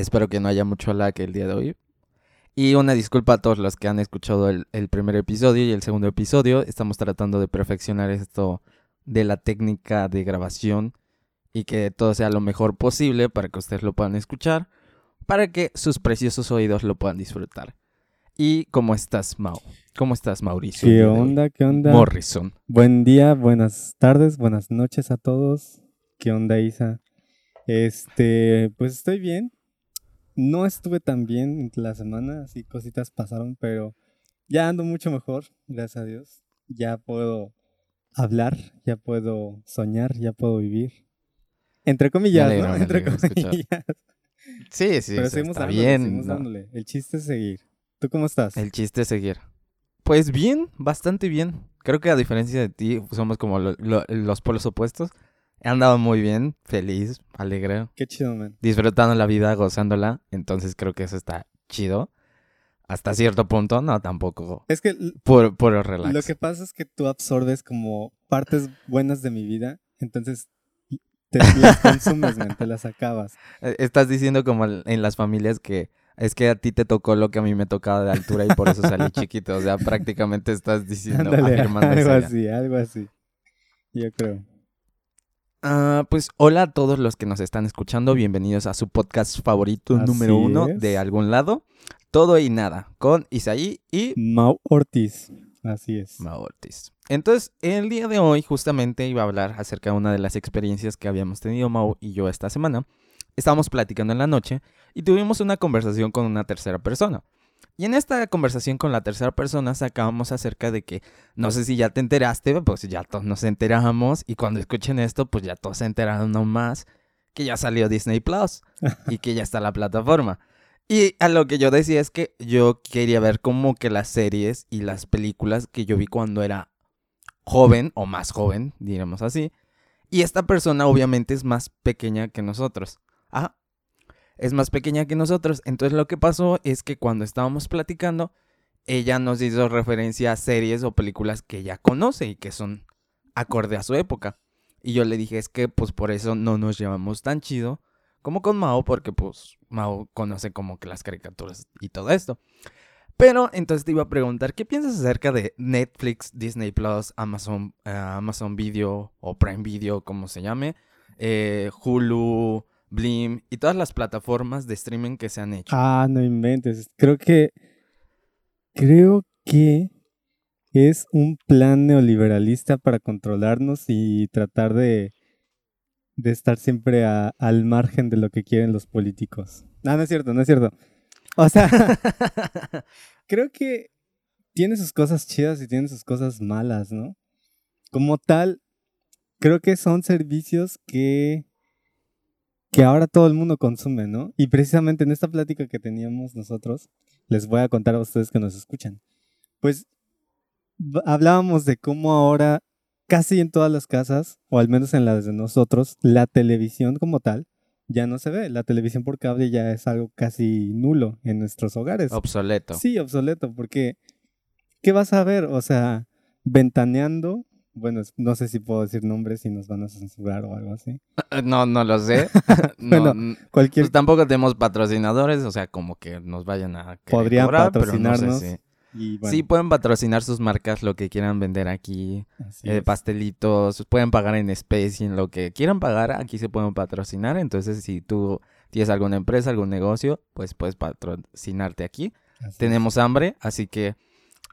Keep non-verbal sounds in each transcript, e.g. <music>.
Espero que no haya mucho lag el día de hoy. Y una disculpa a todos los que han escuchado el, el primer episodio y el segundo episodio. Estamos tratando de perfeccionar esto de la técnica de grabación y que todo sea lo mejor posible para que ustedes lo puedan escuchar, para que sus preciosos oídos lo puedan disfrutar. ¿Y cómo estás, Mau? ¿Cómo estás, Mauricio? ¿Qué onda? ¿Qué onda? Morrison. Buen día, buenas tardes, buenas noches a todos. ¿Qué onda, Isa? Este, pues estoy bien. No estuve tan bien la semana, así cositas pasaron, pero ya ando mucho mejor, gracias a Dios. Ya puedo hablar, ya puedo soñar, ya puedo vivir. Entre comillas, alegro, ¿no? Entre escuchar. comillas. Sí, sí, pero seguimos está dándole, bien. seguimos ¿no? dándole. El chiste es seguir. ¿Tú cómo estás? El chiste es seguir. Pues bien, bastante bien. Creo que a diferencia de ti, somos como lo- lo- los polos opuestos. He andado muy bien, feliz, alegre, Qué chido, man. disfrutando la vida, gozándola. Entonces creo que eso está chido. Hasta cierto punto, no, tampoco. Es que l- Puro, puro relax. Lo que pasa es que tú absorbes como partes buenas de mi vida, entonces te <laughs> las consumes, man, te las acabas. Eh, Estás diciendo como el- en las familias que es que a ti te tocó lo que a mí me tocaba de altura y por eso salí <laughs> chiquito. O sea, prácticamente estás diciendo, Ándale, algo así, algo así. Yo creo. Ah, pues hola a todos los que nos están escuchando, bienvenidos a su podcast favorito Así número uno es. de algún lado, Todo y Nada, con Isaí y Mau Ortiz, así es. Mau Ortiz. Entonces, el día de hoy justamente iba a hablar acerca de una de las experiencias que habíamos tenido Mau y yo esta semana. Estábamos platicando en la noche y tuvimos una conversación con una tercera persona. Y en esta conversación con la tercera persona sacábamos acerca de que, no sé si ya te enteraste, pues ya todos nos enteramos y cuando escuchen esto, pues ya todos se enteraron aún más que ya salió Disney Plus y que ya está la plataforma. Y a lo que yo decía es que yo quería ver como que las series y las películas que yo vi cuando era joven o más joven, diríamos así. Y esta persona obviamente es más pequeña que nosotros. Ah, es más pequeña que nosotros. Entonces lo que pasó es que cuando estábamos platicando, ella nos hizo referencia a series o películas que ella conoce y que son acorde a su época. Y yo le dije, es que pues por eso no nos llevamos tan chido como con Mao, porque pues Mao conoce como que las caricaturas y todo esto. Pero entonces te iba a preguntar, ¿qué piensas acerca de Netflix, Disney Plus, Amazon, eh, Amazon Video o Prime Video, como se llame, eh, Hulu, Blim y todas las plataformas de streaming que se han hecho? Ah, no inventes. Creo que. Creo que es un plan neoliberalista para controlarnos y tratar de. de estar siempre a- al margen de lo que quieren los políticos. No, no es cierto, no es cierto. O sea, <laughs> creo que tiene sus cosas chidas y tiene sus cosas malas, ¿no? Como tal, creo que son servicios que que ahora todo el mundo consume, ¿no? Y precisamente en esta plática que teníamos nosotros, les voy a contar a ustedes que nos escuchan. Pues hablábamos de cómo ahora casi en todas las casas, o al menos en las de nosotros, la televisión como tal ya no se ve. La televisión por cable ya es algo casi nulo en nuestros hogares. Obsoleto. Sí, obsoleto, porque ¿qué vas a ver? O sea, ventaneando, bueno, no sé si puedo decir nombres y nos van a censurar o algo así. <laughs> No, no lo sé. <laughs> no, Bueno, n- Cualquier pues tampoco tenemos patrocinadores, o sea, como que nos vayan a Podrían cobrar, pero no sé patrocinarnos, si- y bueno, Sí, pueden patrocinar sus marcas, lo que quieran vender aquí. eh, pastelitos, pueden pagar en especie, en lo que quieran pagar, aquí se pueden patrocinar. Entonces, si tú tienes alguna empresa, algún negocio, pues puedes patrocinarte aquí. Así es. Tenemos hambre, así que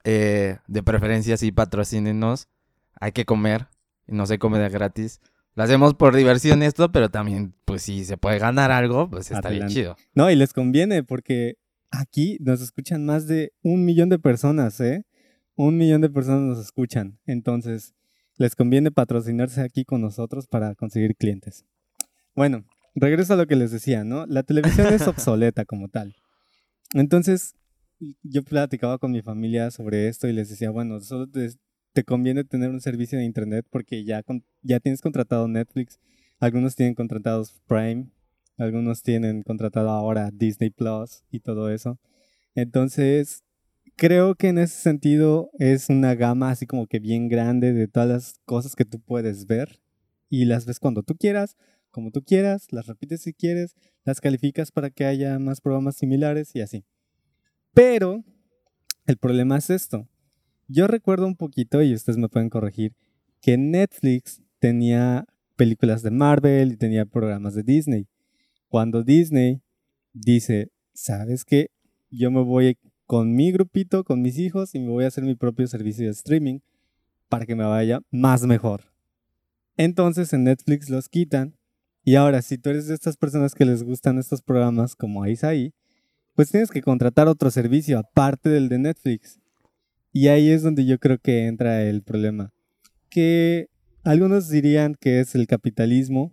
eh, de preferencia sí patrocínenos. Hay que comer, y no se come de gratis. Lo hacemos por diversión esto, pero también, pues si se puede ganar algo, pues está bien chido. No, y les conviene porque aquí nos escuchan más de un millón de personas, ¿eh? Un millón de personas nos escuchan. Entonces, les conviene patrocinarse aquí con nosotros para conseguir clientes. Bueno, regreso a lo que les decía, ¿no? La televisión es <laughs> obsoleta como tal. Entonces, yo platicaba con mi familia sobre esto y les decía, bueno, solo te, conviene tener un servicio de internet porque ya, ya tienes contratado Netflix, algunos tienen contratados Prime, algunos tienen contratado ahora Disney Plus y todo eso. Entonces, creo que en ese sentido es una gama así como que bien grande de todas las cosas que tú puedes ver y las ves cuando tú quieras, como tú quieras, las repites si quieres, las calificas para que haya más programas similares y así. Pero el problema es esto. Yo recuerdo un poquito, y ustedes me pueden corregir, que Netflix tenía películas de Marvel y tenía programas de Disney. Cuando Disney dice, ¿sabes qué? Yo me voy con mi grupito, con mis hijos y me voy a hacer mi propio servicio de streaming para que me vaya más mejor. Entonces en Netflix los quitan y ahora si tú eres de estas personas que les gustan estos programas como ahí, pues tienes que contratar otro servicio aparte del de Netflix. Y ahí es donde yo creo que entra el problema. Que algunos dirían que es el capitalismo,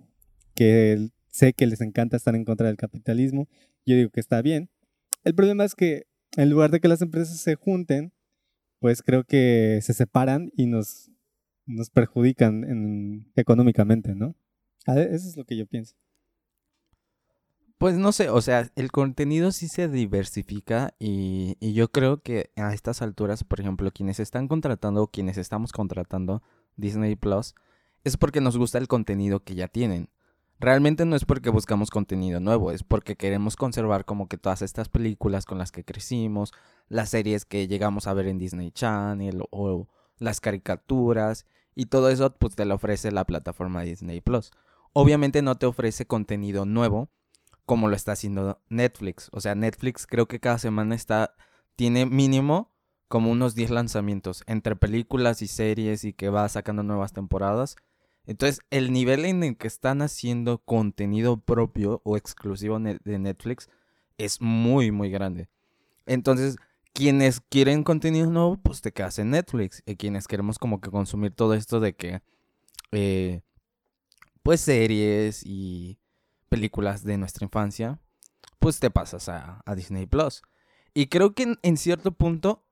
que sé que les encanta estar en contra del capitalismo. Yo digo que está bien. El problema es que en lugar de que las empresas se junten, pues creo que se separan y nos, nos perjudican económicamente, ¿no? Eso es lo que yo pienso. Pues no sé, o sea, el contenido sí se diversifica y, y, yo creo que a estas alturas, por ejemplo, quienes están contratando o quienes estamos contratando Disney Plus, es porque nos gusta el contenido que ya tienen. Realmente no es porque buscamos contenido nuevo, es porque queremos conservar como que todas estas películas con las que crecimos, las series que llegamos a ver en Disney Channel o las caricaturas y todo eso pues te lo ofrece la plataforma Disney Plus. Obviamente no te ofrece contenido nuevo como lo está haciendo Netflix. O sea, Netflix creo que cada semana está tiene mínimo como unos 10 lanzamientos entre películas y series y que va sacando nuevas temporadas. Entonces, el nivel en el que están haciendo contenido propio o exclusivo de Netflix es muy, muy grande. Entonces, quienes quieren contenido nuevo, pues te quedas en Netflix. Y quienes queremos como que consumir todo esto de que, eh, pues series y películas de nuestra infancia, pues te pasas a, Disney Plus. Y creo que en, cierto punto,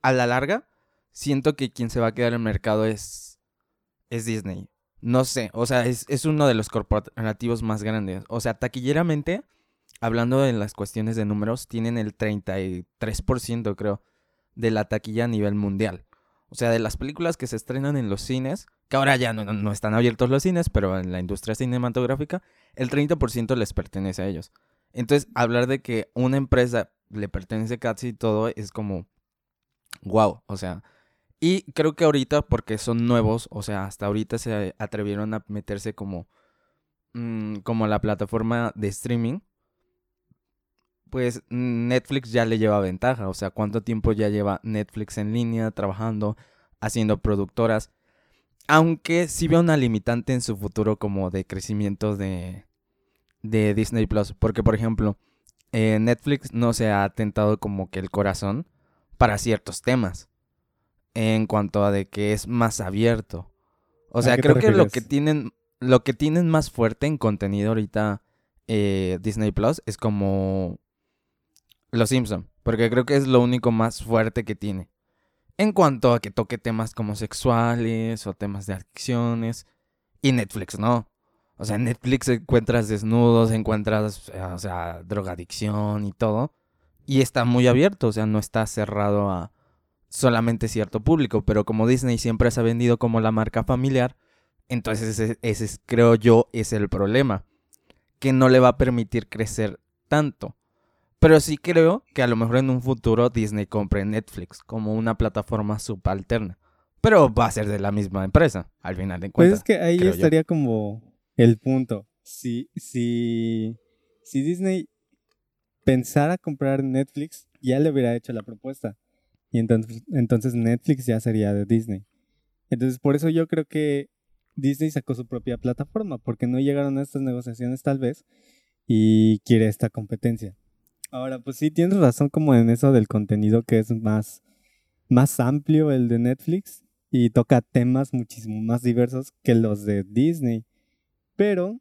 a la larga, siento que quien se va a quedar en el mercado es, es Disney. No sé, o sea, es, uno de los corporativos más grandes. O sea, taquilleramente, hablando de las cuestiones de números, tienen el 33%, creo, de la taquilla a nivel mundial. O sea, de las películas que se estrenan en los cines, que ahora ya no, no están abiertos los cines, pero en la industria cinematográfica, el 30% les pertenece a ellos. Entonces, hablar de que una empresa le pertenece casi todo es como, wow, o sea, y creo que ahorita, porque son nuevos, o sea, hasta ahorita se atrevieron a meterse como, mm, como la plataforma de streaming, pues Netflix ya le lleva ventaja. O sea, ¿cuánto tiempo ya lleva Netflix en línea, trabajando, haciendo productoras? Aunque sí veo una limitante en su futuro como de crecimiento de, de Disney Plus. Porque, por ejemplo, eh, Netflix no se ha atentado como que el corazón para ciertos temas en cuanto a de que es más abierto. O sea, creo que lo que tienen lo que tienen más fuerte en contenido ahorita eh, Disney Plus es como Los Simpson, porque creo que es lo único más fuerte que tiene. En cuanto a que toque temas como sexuales o temas de adicciones y Netflix no. O sea, Netflix encuentras desnudos, encuentras, eh, o sea, drogadicción y todo. Y está muy abierto, o sea, no está cerrado a, solamente cierto público, pero como Disney siempre se ha vendido como la marca familiar, entonces ese, ese, creo yo es el problema, que no le va a permitir crecer tanto. Pero sí creo que a lo mejor en un futuro Disney compre Netflix como una plataforma subalterna. Pero va a ser de la misma empresa, al final de cuentas. Pues es que ahí estaría como el punto. Si, si, si Disney pensara comprar Netflix, ya le hubiera hecho la propuesta. Y entonces, entonces Netflix ya sería de Disney. Entonces por eso yo creo que Disney sacó su propia plataforma, porque no llegaron a estas negociaciones tal vez y quiere esta competencia. Ahora, pues sí, tienes razón como en eso del contenido que es más, más amplio el de Netflix y toca temas muchísimo más diversos que los de Disney. Pero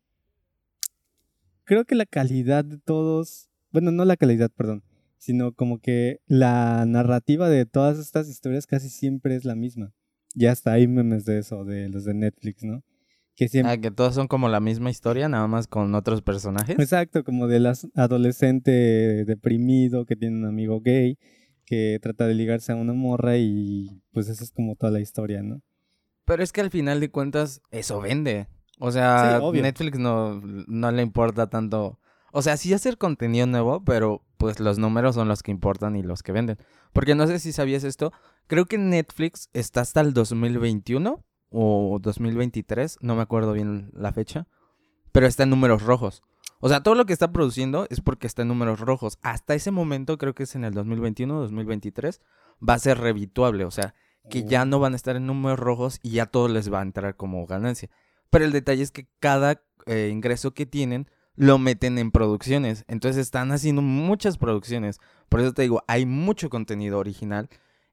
creo que la calidad de todos, bueno, no la calidad, perdón, sino como que la narrativa de todas estas historias casi siempre es la misma. Ya hasta hay memes de eso, de los de Netflix, ¿no? Que siempre... Ah, que todos son como la misma historia, nada más con otros personajes. Exacto, como del adolescente deprimido que tiene un amigo gay que trata de ligarse a una morra y pues esa es como toda la historia, ¿no? Pero es que al final de cuentas eso vende. O sea, Sí. Netflix no, no le importa tanto. O sea, sí hacer contenido nuevo, pero pues los números son los que importan y los que venden. Porque no sé si sabías esto. Creo que Netflix está hasta el 2021 o 2023, no me acuerdo bien la fecha. Pero está en números rojos. O sea, todo lo que está produciendo es porque está en números rojos. Hasta ese momento, creo que es en el 2021 2023, va a ser revituable. O sea, que ya no van a estar en números rojos y ya todo les va a entrar como ganancia. Pero el detalle es que cada eh, ingreso que tienen lo meten en producciones. Entonces están haciendo muchas producciones. Por eso te digo, hay mucho contenido original.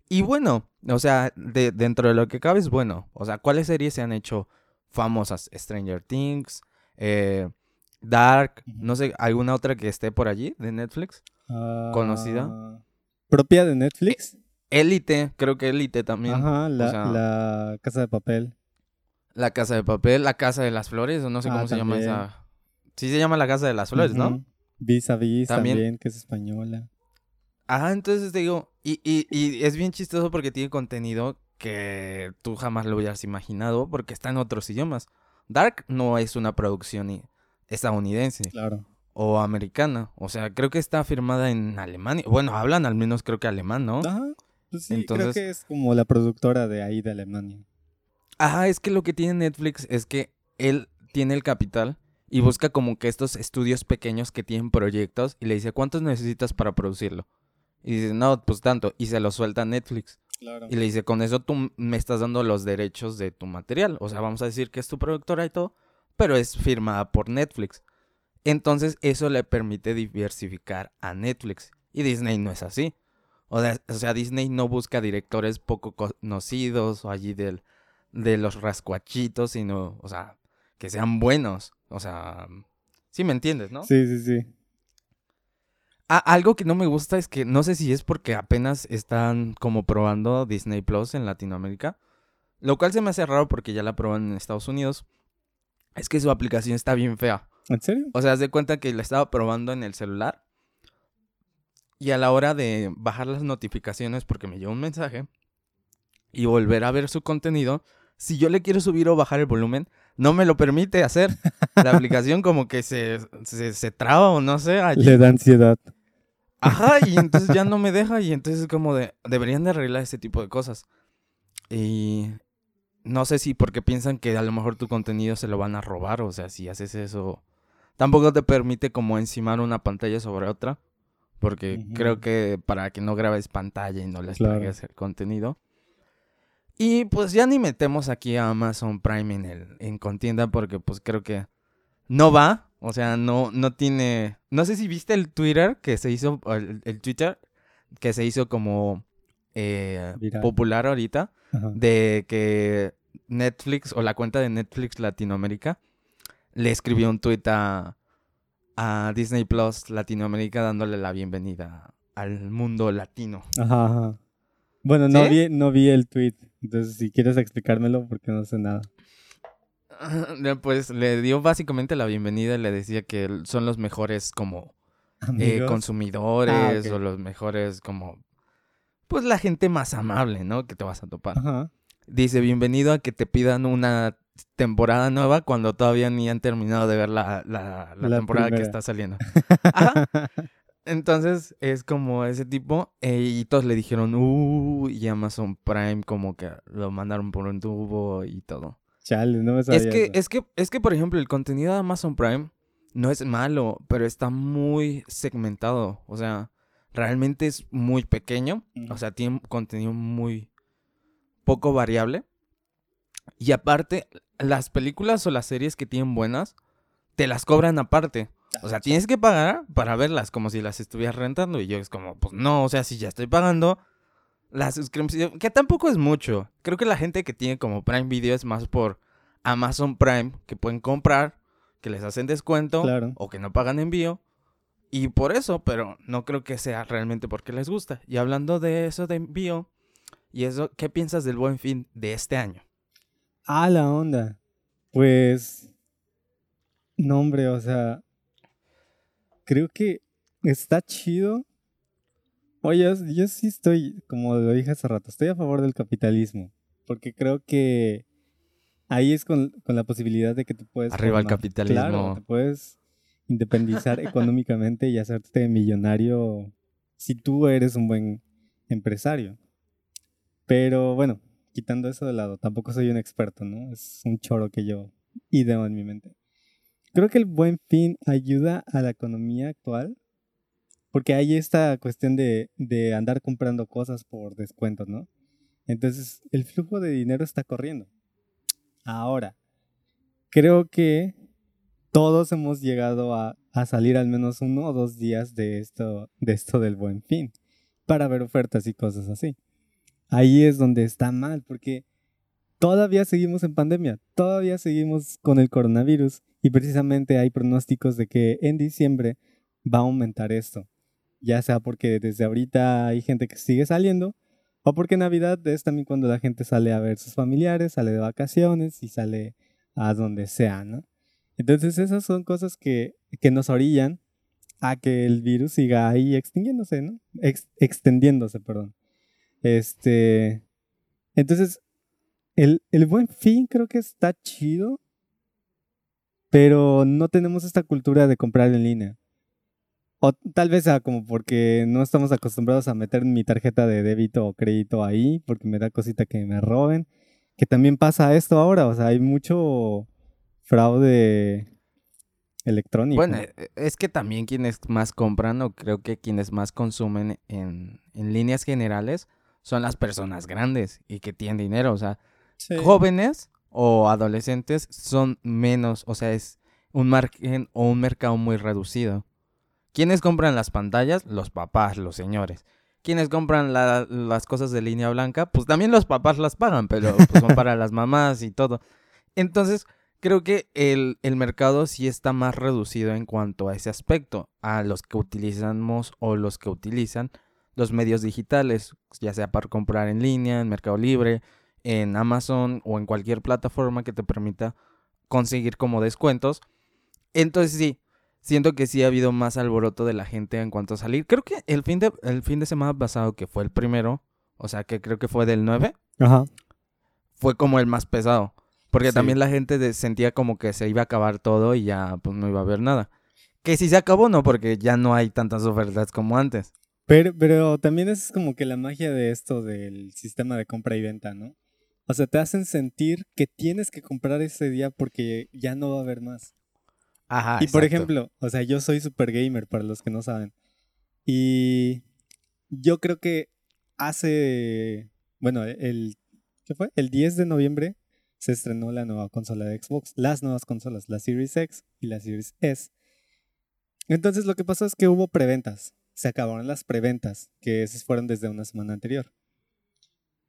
Y bueno, o sea, de- dentro de lo que cabe es bueno. O sea, ¿cuáles series se han hecho famosas? Stranger Things, eh, Dark, no sé, alguna otra que esté por allí de Netflix. ¿Conocida? Ah, ¿Propia de Netflix? Élite, creo que Élite también. Ajá, la, sea- la Casa de Papel. La Casa de Papel, La Casa de las Flores, o no sé Ah, cómo se llama esa. Sí se llama La Casa de las Flores, ¿no? Vis a Vis También. también. que es española. Ajá, entonces te digo, y, y, y es bien chistoso porque tiene contenido que tú jamás lo hubieras imaginado porque está en otros idiomas. Dark no es una producción estadounidense Claro. o americana, o sea, creo que está firmada en Alemania. Bueno, hablan al menos creo que alemán, ¿no? Ajá. Pues sí, Entonces- creo que es como la productora de ahí de Alemania. Ajá, es que lo que tiene Netflix es que él tiene el capital y busca como que estos estudios pequeños que tienen proyectos y le dice, ¿cuántos necesitas para producirlo? Y dice, no, pues tanto. Y se lo suelta a Netflix. Claro. Y le dice, con eso tú me estás dando los derechos de tu material. O sea, vamos a decir que es tu productora y todo, pero es firmada por Netflix. Entonces eso le permite diversificar a Netflix. Y Disney no es así. O sea, o sea, Disney no busca directores poco conocidos o allí del, de los rascuachitos, sino, o sea, que sean buenos. O sea, sí me entiendes, ¿no? Sí, sí, sí. Algo que no me gusta es que no sé si es porque apenas están como probando Disney Plus en Latinoamérica, lo cual se me hace raro porque ya la proban en Estados Unidos. Es que su aplicación está bien fea. ¿En serio? O sea, haz de cuenta que la estaba probando en el celular y a la hora de bajar las notificaciones porque me llegó un mensaje y volver a ver su contenido, si yo le quiero subir o bajar el volumen, no me lo permite hacer. La <laughs> aplicación como que se, se, se traba o no sé. allí. Le da ansiedad. Ajá, y entonces ya no me deja y entonces como de, deberían de arreglar ese tipo de cosas. Y no sé si porque piensan que a lo mejor tu contenido se lo van a robar, o sea, si haces eso, tampoco te permite como encimar una pantalla sobre otra, porque creo que para que no grabes pantalla y no les Claro. pegues el contenido. Y pues ya ni metemos aquí a Amazon Prime en el en contienda porque pues creo que no va, o sea, no no tiene, no sé si viste el Twitter que se hizo el, el Twitter que se hizo como eh, popular ahorita Ajá. de que Netflix o la cuenta de Netflix Latinoamérica le escribió un tweet a, a Disney Plus Latinoamérica dándole la bienvenida al mundo latino. Ajá, ajá. Bueno, no, ¿Sí? vi, no vi el tweet. Entonces, si quieres explicármelo, porque no sé nada. <laughs> Pues le dio básicamente la bienvenida y le decía que son los mejores como eh, consumidores Ah, ok. o los mejores como pues la gente más amable, ¿no? Que te vas a topar. Ajá. Dice, bienvenido a que te pidan una temporada nueva cuando todavía ni han terminado de ver la, la- la La temporada que está saliendo. <laughs> Ajá. Entonces es como ese tipo eh, y todos le dijeron, uh, y Amazon Prime como que lo mandaron por un tubo y todo. Chale, no me sabía Es que, eso. es que, es que, por ejemplo, el contenido de Amazon Prime no es malo, pero está muy segmentado. O sea, realmente es muy pequeño. O sea, tiene contenido muy poco variable. Y aparte, las películas o las series que tienen buenas, te las cobran aparte. O sea, tienes que pagar para verlas como si las estuvieras rentando. Y yo es como, pues no, o sea, si ya estoy pagando la suscripción, que tampoco es mucho. Creo que la gente que tiene como Prime Video es más por Amazon Prime, que pueden comprar, que les hacen descuento Claro. o que no pagan envío. Y por eso, pero no creo que sea realmente porque les gusta. Y hablando de eso de envío, y eso, ¿qué piensas del buen fin de este año? Ah, la onda. Pues. No, hombre, o sea. Creo que está chido. Oye, yo, yo sí estoy, como lo dije hace rato, estoy a favor del capitalismo. Porque creo que ahí es con, con la posibilidad de que tú puedes... Arriba el formar- capitalismo. Claro, te puedes independizar <laughs> económicamente y hacerte millonario si tú eres un buen empresario. Pero bueno, quitando eso de lado, tampoco soy un experto, ¿no? Es un choro que yo ideo en mi mente. Creo que el buen fin ayuda a la economía actual porque hay esta cuestión de, andar comprando cosas por descuentos, ¿no? Entonces, el flujo de dinero está corriendo. Ahora, creo que todos hemos llegado a, a salir al menos uno o dos días de esto, de esto del buen fin para ver ofertas y cosas así. Ahí es donde está mal, porque todavía seguimos en pandemia, todavía seguimos con el coronavirus y precisamente hay pronósticos de que en diciembre va a aumentar esto. Ya sea porque desde ahorita hay gente que sigue saliendo o porque Navidad es también cuando la gente sale a ver sus familiares, sale de vacaciones y sale a donde sea, ¿no? Entonces esas son cosas que, que nos orillan a que el virus siga ahí extinguiéndose, ¿no? Ex- extendiéndose, perdón. Este. Entonces, el, el buen fin creo que está chido, pero no tenemos esta cultura de comprar en línea. O tal vez sea como porque no estamos acostumbrados a meter mi tarjeta de débito o crédito ahí, porque me da cosita que me roben. Que también pasa esto ahora, o sea, hay mucho fraude electrónico. Bueno, eh, es que también quienes más compran o creo que quienes más consumen en, en líneas generales son las personas grandes y que tienen dinero. O sea, Sí. jóvenes o adolescentes son menos, o sea, es un margen o un mercado muy reducido. ¿Quiénes compran las pantallas? Los papás, los señores. ¿Quiénes compran la- las cosas de línea blanca? Pues también los papás las pagan, pero pues, son para las mamás y todo. Entonces, creo que el, el mercado sí está más reducido en cuanto a ese aspecto, a los que utilizamos o los que utilizan los medios digitales, ya sea para comprar en línea, en Mercado Libre, en Amazon o en cualquier plataforma que te permita conseguir como descuentos. Entonces sí, siento que sí ha habido más alboroto de la gente en cuanto a salir. Creo que el fin de, el fin de semana pasado, que fue el primero, o sea que creo que fue del 9, Ajá. fue como el más pesado. Porque Sí. también la gente sentía como que se iba a acabar todo y ya pues no iba a haber nada. Que si se acabó, no, porque ya no hay tantas ofertas como antes. Pero, pero también es como que la magia de esto del sistema de compra y venta, ¿no? O sea, te hacen sentir que tienes que comprar ese día porque ya no va a haber más. Ajá. y por ejemplo, o sea, yo soy super gamer para los que no saben. Y yo creo que hace, bueno, el, ¿qué fue? El 10 de noviembre se estrenó la nueva consola de Xbox, las nuevas consolas, la Series X y la Series S. Entonces lo que pasó es que hubo preventas. Se acabaron las preventas, que esas fueron desde una semana anterior.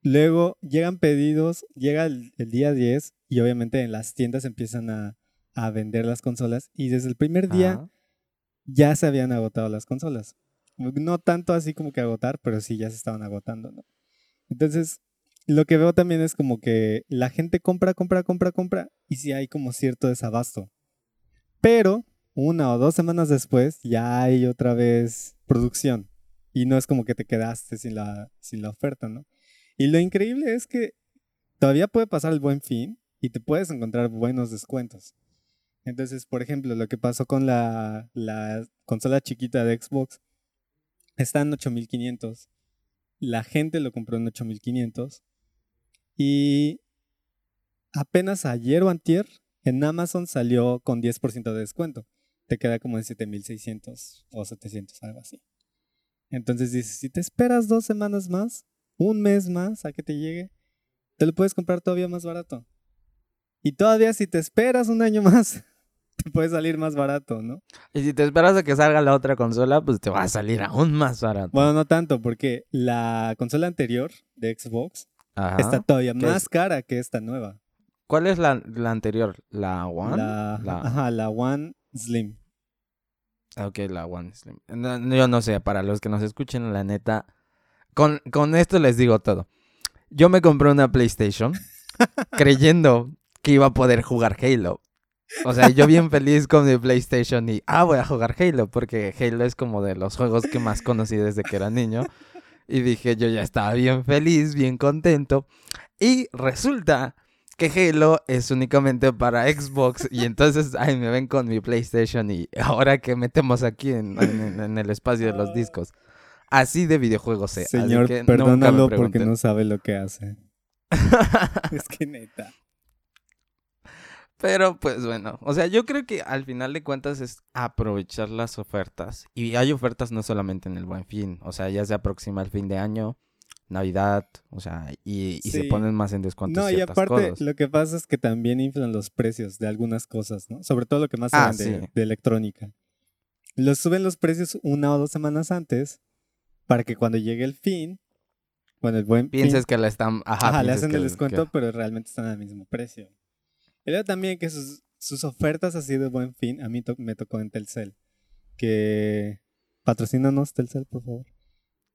Luego llegan pedidos, llega el, el día 10 y obviamente en las tiendas empiezan a, a vender las consolas y desde el primer día Ajá. ya se habían agotado las consolas. No tanto así como que agotar, pero sí ya se estaban agotando, ¿no? Entonces, lo que veo también es como que la gente compra, compra, compra, compra y sí hay como cierto desabasto. Pero una o dos semanas después ya hay otra vez producción y no es como que te quedaste sin la, sin la oferta, ¿no? Y lo increíble es que todavía puede pasar el buen fin y te puedes encontrar buenos descuentos. Entonces, por ejemplo, lo que pasó con la, la consola chiquita de Xbox está en 8500. La gente lo compró en 8500. Y apenas ayer o antier en Amazon salió con 10% de descuento. Te queda como en 7600 o 700, algo así. Entonces dices, si te esperas dos semanas más, un mes más a que te llegue, te lo puedes comprar todavía más barato. Y todavía si te esperas un año más, te puede salir más barato, ¿no? Y si te esperas a que salga la otra consola, pues te va a salir aún más barato. Bueno, no tanto, porque la consola anterior de Xbox Ajá. está todavía ¿Qué más es? cara que esta nueva. ¿Cuál es la, la anterior? ¿La One? La, La- Ajá, la One Slim. Ah, Ok, la One Slim. No, yo no sé, para los que nos escuchen, la neta. Con, con esto les digo todo. Yo me compré una PlayStation <laughs> creyendo que iba a poder jugar Halo. O sea, yo bien feliz con mi PlayStation y, ah, voy a jugar Halo, porque Halo es como de los juegos que más conocí desde que era niño. Y dije, yo ya estaba bien feliz, bien contento. Y resulta que Halo es únicamente para Xbox y entonces ay, me ven con mi PlayStation y ahora que metemos aquí en, el espacio de los discos. Así de videojuegos sé. Señor, perdónalo porque no sabe lo que hace. <laughs> es que neta. Pero pues bueno, o sea, yo creo que al final de cuentas es aprovechar las ofertas. Y hay ofertas no solamente en el buen fin, o sea, ya se aproxima el fin de año, Navidad, o sea, y, se ponen más en descuento. No, y aparte, lo que pasa es que también inflan los precios de algunas cosas, ¿no? Sobre todo lo que más se ah, de, electrónica. Los suben los precios una o dos semanas antes para que cuando llegue el fin, cuando el buen Pienses que le están... Ajá, le hacen el descuento, pero realmente están al mismo precio. Y también que sus, ofertas así de buen fin, a mí me tocó en Telcel. Que patrocínanos Telcel, por favor.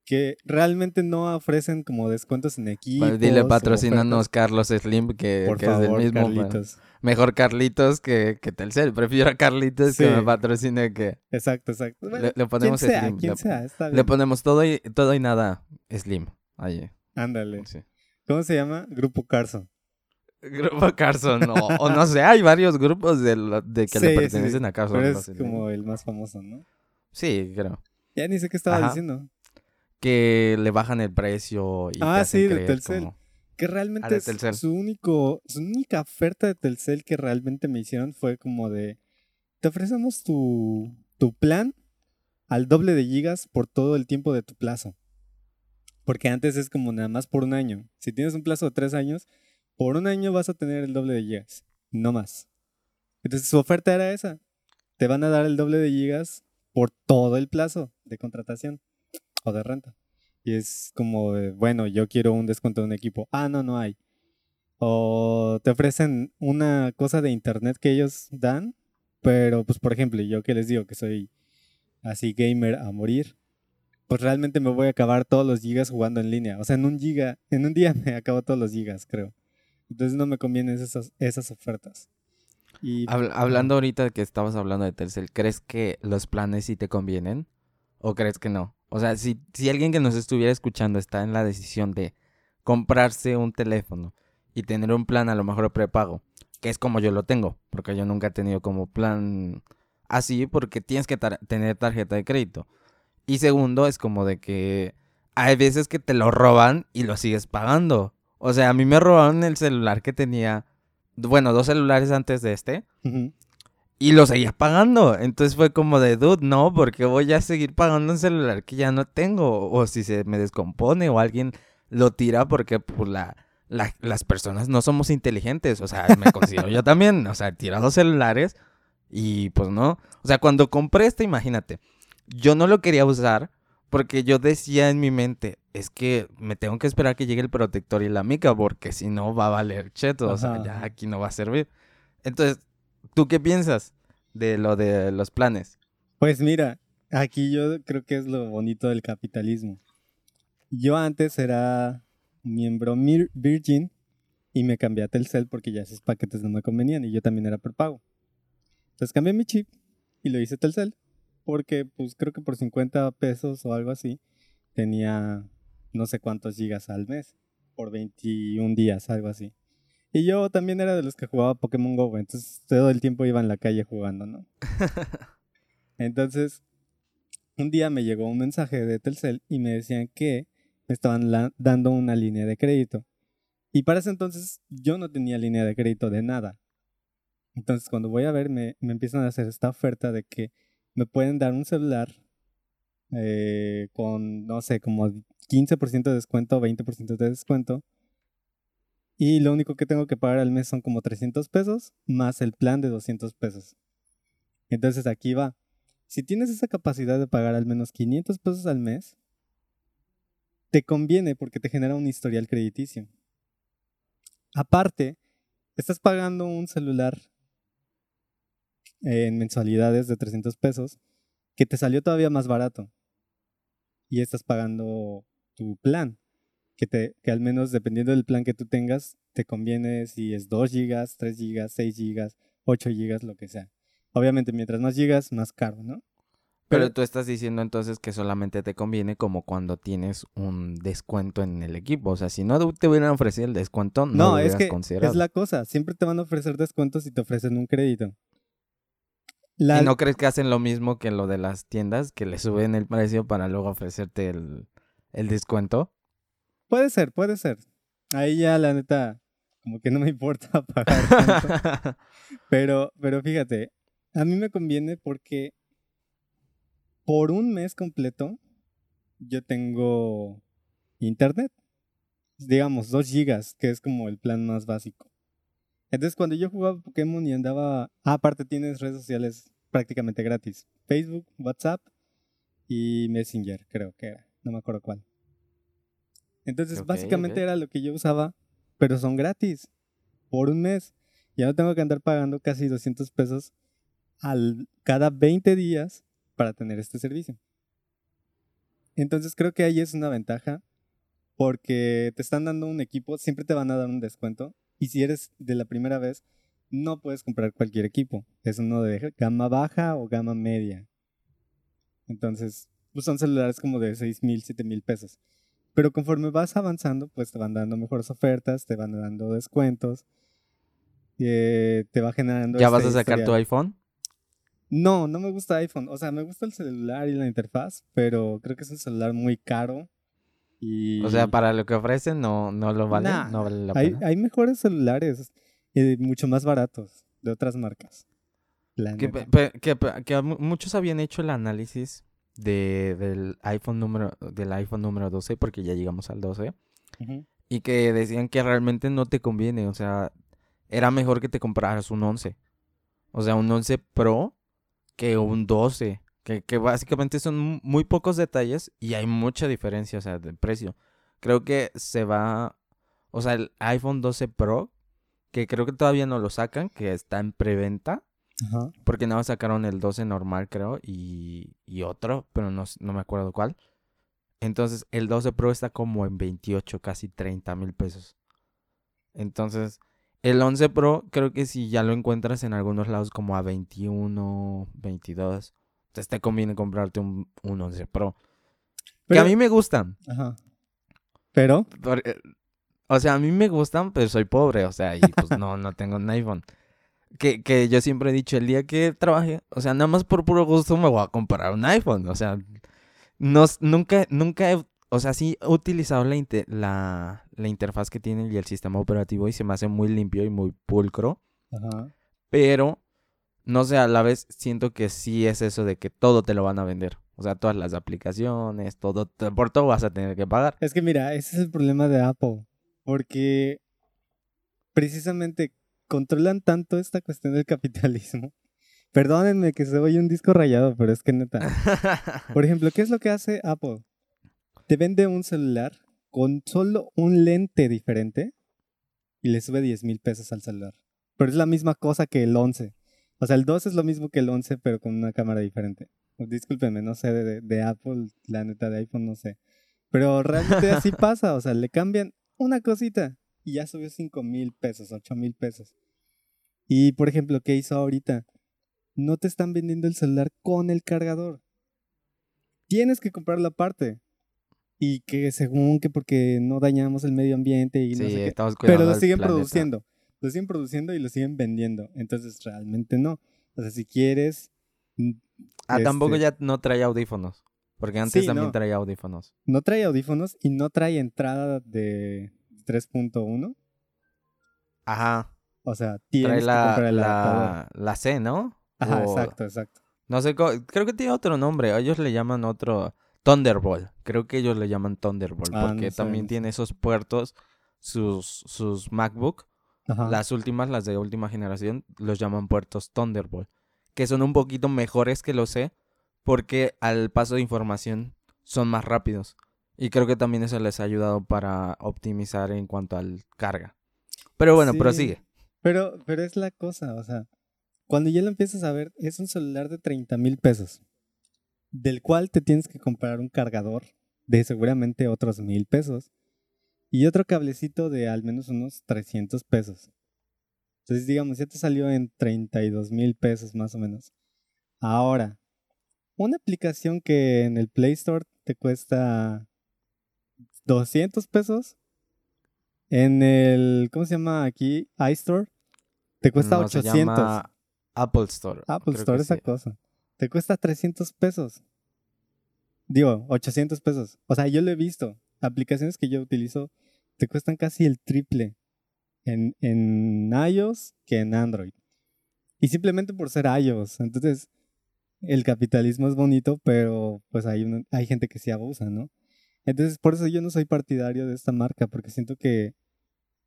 Que realmente no ofrecen como descuentos en equipo. Pues dile patrocínanos Carlos Slim, que, es del mismo. Carlitos. Mejor Carlitos que, que, Telcel. Prefiero a Carlitos que me patrocine que. Exacto, exacto. le, ponemos Slim. le, ponemos todo y, todo y nada Slim. Allí. Ándale. ¿Cómo se llama? Grupo Carson. Grupo Carson, no, o no sé, hay varios grupos de, de que le pertenecen a Carson. Pero es como el más famoso, ¿no? Sí, creo. Ya ni sé qué estaba diciendo. Que le bajan el precio y Ah, sí, de Telcel. Que realmente ah, es su único, su única oferta de Telcel que realmente me hicieron fue como de te ofrecemos tu, tu plan al doble de gigas por todo el tiempo de tu plazo. Porque antes es como nada más por un año. Si tienes un plazo de tres años, por un año vas a tener el doble de gigas, no más. Entonces su oferta era esa. Te van a dar el doble de gigas por todo el plazo de contratación o de renta. Y es como, bueno, yo quiero un descuento de un equipo. Ah, no, no hay. O te ofrecen una cosa de internet que ellos dan, pero pues por ejemplo, yo que les digo que soy así gamer a morir, pues realmente me voy a acabar todos los gigas jugando en línea. O sea, en un giga, en un día <laughs> me acabo todos los gigas, creo. Entonces no me convienen esas, esas ofertas. Y, hablando ahorita de que estabas hablando de Telcel, ¿crees que los planes sí te convienen? ¿O crees que no? O sea, si, si alguien que nos estuviera escuchando está en la decisión de comprarse un teléfono y tener un plan a lo mejor prepago, que es como yo lo tengo, porque yo nunca he tenido como plan así, porque tienes que tener tarjeta de crédito. Y segundo, es como de que hay veces que te lo roban y lo sigues pagando. O sea, a mí me robaron el celular que tenía, bueno, dos celulares antes de este. Y lo seguía pagando. Entonces fue como de, dude, no, porque voy a seguir pagando un celular que ya no tengo. O si se me descompone o alguien lo tira porque pues, la, las personas no somos inteligentes. O sea, me <laughs> considero yo también. O sea, tira dos celulares y pues no. O sea, cuando compré este, imagínate, yo no lo quería usar porque yo decía en mi mente, es que me tengo que esperar que llegue el protector y la mica, porque si no va a valer cheto, o sea, ya aquí no va a servir. Entonces, ¿tú qué piensas de lo de los planes? Pues mira, aquí yo creo que es lo bonito del capitalismo. Yo antes era miembro Virgin y me cambié a Telcel porque ya esos paquetes no me convenían y yo también era por pago. Entonces cambié mi chip y lo hice Telcel porque pues creo que por 50 pesos o algo así tenía no sé cuántos gigas al mes por 21 días, algo así. Y yo también era de los que jugaba Pokémon Go, entonces todo el tiempo iba en la calle jugando, ¿no? <laughs> entonces, un día me llegó un mensaje de Telcel y me decían que me estaban dando una línea de crédito. Y para ese entonces yo no tenía línea de crédito de nada. Entonces cuando voy a ver me, me empiezan a hacer esta oferta de que me pueden dar un celular eh, con, no sé, como 15% de descuento o 20% de descuento. Y lo único que tengo que pagar al mes son como 300 pesos más el plan de 200 pesos. Entonces aquí va. Si tienes esa capacidad de pagar al menos 500 pesos al mes, te conviene porque te genera un historial crediticio. Aparte, estás pagando un celular en mensualidades de 300 pesos que te salió todavía más barato y estás pagando tu plan. Que, te, que al menos dependiendo del plan que tú tengas, te conviene si es 2 gigas, 3 gigas, 6 gigas, 8 gigas, lo que sea. Obviamente, mientras más gigas, más caro, ¿no? Pero, Pero- tú estás diciendo entonces que solamente te conviene como cuando tienes un descuento en el equipo. O sea, si no te hubieran ofrecido el descuento, no, No, lo es que considerado. es la cosa. Siempre te van a ofrecer descuentos si te ofrecen un crédito. La- ¿Y no crees que hacen lo mismo que lo de las tiendas, que le suben el precio para luego ofrecerte el, el descuento? Puede ser, puede ser. Ahí ya la neta, como que no me <laughs> importa pagar tanto. <laughs> Pero, pero fíjate, a mí me conviene porque por un mes completo yo tengo internet. Digamos, 2 gigas, que es como el plan más básico. Entonces, cuando yo jugaba Pokémon y andaba... Ah, aparte tienes redes sociales prácticamente gratis. Facebook, WhatsApp y Messenger, creo que era. No me acuerdo cuál. Entonces, Ok, básicamente ok. era lo que yo usaba, pero son gratis. Por un mes. Ya no tengo que andar pagando casi 200 pesos al, cada 20 días para tener este servicio. Entonces creo que ahí es una ventaja porque te están dando un equipo, siempre te van a dar un descuento y si eres de la primera vez no puedes comprar cualquier equipo, es uno de gama baja o gama media. Entonces pues son celulares como de 6 mil, 7 mil pesos. Pero conforme vas avanzando, pues te van dando mejores ofertas, te van dando descuentos, eh, te va generando... ¿Ya vas a sacar tu iPhone? No, no me gusta iPhone. O sea, me gusta el celular y la interfaz, pero creo que es un celular muy caro. Y... O sea, para lo que ofrecen no, no lo vale, Nah, no vale la hay, pena. hay mejores celulares, eh, mucho más baratos, de otras marcas. Que, muchos habían hecho el análisis de, del iPhone número del iPhone número 12 porque ya llegamos al 12 Ujú. y que decían que realmente no te conviene, o sea, era mejor que te compraras un 11. O sea, un 11 Pro que un 12, que, que básicamente son mu- muy pocos detalles y hay mucha diferencia, o sea, de precio. Creo que se va, o sea, el iPhone 12 Pro, que creo que todavía no lo sacan, que está en preventa. Ajá. Porque nada más sacaron el 12 normal, creo, y, y otro, pero no, no me acuerdo cuál. Entonces, el 12 Pro está como en 28, casi 30 mil pesos. Entonces, el 11 Pro creo que si ya lo encuentras en algunos lados como a 21, 22, entonces te conviene comprarte un, un 11 Pro. que a mí me gustan. Ajá. Pero, eh, o sea, a mí me gustan, pero soy pobre, o sea, y pues no, no tengo un iPhone. Que, que yo siempre he dicho, el día que trabaje, o sea, nada más por puro gusto me voy a comprar un iPhone. O sea, no, nunca, nunca he, o sea, sí he utilizado la, inte- la, la interfaz que tiene y el sistema operativo y se me hace muy limpio y muy pulcro. ajá. Pero, no sé, a la vez siento que sí es eso de que todo te lo van a vender. O sea, todas las aplicaciones, todo, por todo vas a tener que pagar. Es que mira, ese es el problema de Apple. Porque precisamente controlan tanto esta cuestión del capitalismo. <laughs> Perdónenme que soy un disco rayado, pero es que neta. <laughs> Por ejemplo, ¿qué es lo que hace Apple? Te vende un celular con solo un lente diferente y le sube 10 mil pesos al celular. Pero es la misma cosa que el 11. O sea, el 12 es lo mismo que el 11, pero con una cámara diferente. Discúlpenme, no sé de, de Apple, la neta de iPhone, no sé. Pero realmente <laughs> así pasa, o sea, le cambian una cosita y ya subió 5 mil pesos, 8 mil pesos. Y por ejemplo, ¿qué hizo ahorita? No te están vendiendo el celular con el cargador. Tienes que comprarlo aparte. Y que según que porque no dañamos el medio ambiente y no sí, sé qué. estamos cuidando Pero lo siguen planeta. produciendo. Lo siguen produciendo y lo siguen vendiendo. Entonces realmente no. O sea, si quieres, mm, Ah, tampoco Este- ya no trae audífonos. Porque antes Sí, también no. traía audífonos. no trae audífonos y no trae entrada de 3.1. Ajá. O sea, tienes Trae que la, comprar el adaptador. la, la C, ¿no? Ajá, O- exacto, exacto. No sé, creo que tiene otro nombre. Ellos le llaman otro Thunderbolt. Creo que ellos le llaman Thunderbolt. Ah, porque no sé, también no sé. tiene esos puertos, sus, sus MacBook. Ajá. Las últimas, las de última generación, los llaman puertos Thunderbolt. Que son un poquito mejores que los C. Porque al paso de información son más rápidos. Y creo que también eso les ha ayudado para optimizar en cuanto al carga. Pero bueno, Sí. prosigue. Pero, pero es la cosa, o sea, cuando ya lo empiezas a ver, es un celular de 30 mil pesos, del cual te tienes que comprar un cargador de seguramente otros mil pesos y otro cablecito de al menos unos 300 pesos. Entonces, digamos, ya te salió en 32 mil pesos más o menos. Ahora, una aplicación que en el Play Store te cuesta 200 pesos. En el, ¿cómo se llama aquí? iStore. Te cuesta No, se 800. llama Apple Store. Apple creo Store, esa sí. cosa. Te cuesta 300 pesos. Digo, 800 pesos. O sea, yo lo he visto. Aplicaciones que yo utilizo te cuestan casi el triple en, en iOS que en Android. Y simplemente por ser iOS. Entonces, el capitalismo es bonito, pero pues hay, hay gente que sí abusa, ¿no? Entonces, por eso yo no soy partidario de esta marca, porque siento que,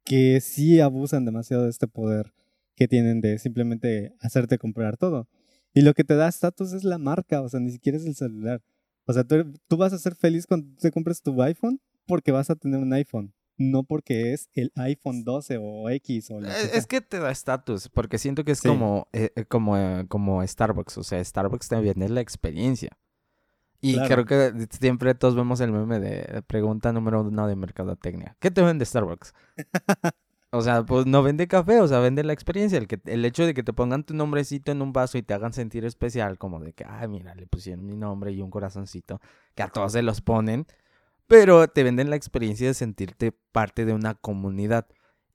que sí abusan demasiado de este poder que tienen de simplemente hacerte comprar todo. Y lo que te da estatus es la marca, o sea, ni siquiera es el celular. O sea, tú, tú vas a ser feliz cuando te compres tu iPhone porque vas a tener un iPhone, no porque es el iPhone 12 o X o que Eh. Es que te da estatus, porque siento que es Sí. como, eh, eh, como, eh, como Starbucks. O sea, Starbucks te vende la experiencia. Y Claro. creo que siempre todos vemos el meme de pregunta número uno de mercadotecnia. ¿Qué te vende Starbucks? <laughs> O sea, pues no vende café, o sea, vende la experiencia. El, que, el hecho de que te pongan tu nombrecito en un vaso y te hagan sentir especial, como de que, ay, mira, le pusieron mi nombre y un corazoncito, que a todos se los ponen, pero te venden la experiencia de sentirte parte de una comunidad.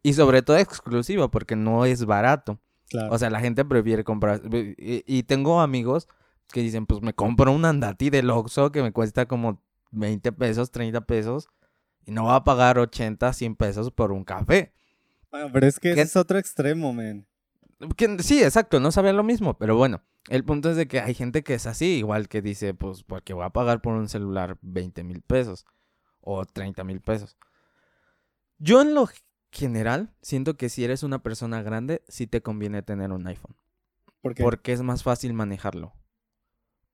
Y sobre todo exclusivo, porque no es barato. Claro. O sea, la gente prefiere comprar. Y, y tengo amigos que dicen, pues me compro un andati del Oxxo que me cuesta como 20 pesos, 30 pesos, y no va a pagar 80, 100 pesos por un café. Bueno, pero es que ¿Qué? ese es otro extremo, man. Que- sí, exacto, no sabía lo mismo, pero bueno, el punto es de que hay gente que es así, igual que dice, pues porque voy a pagar por un celular 20 mil pesos o 30 mil pesos. Yo en lo general siento que si eres una persona grande, sí te conviene tener un iPhone. Porque Porque es más fácil manejarlo.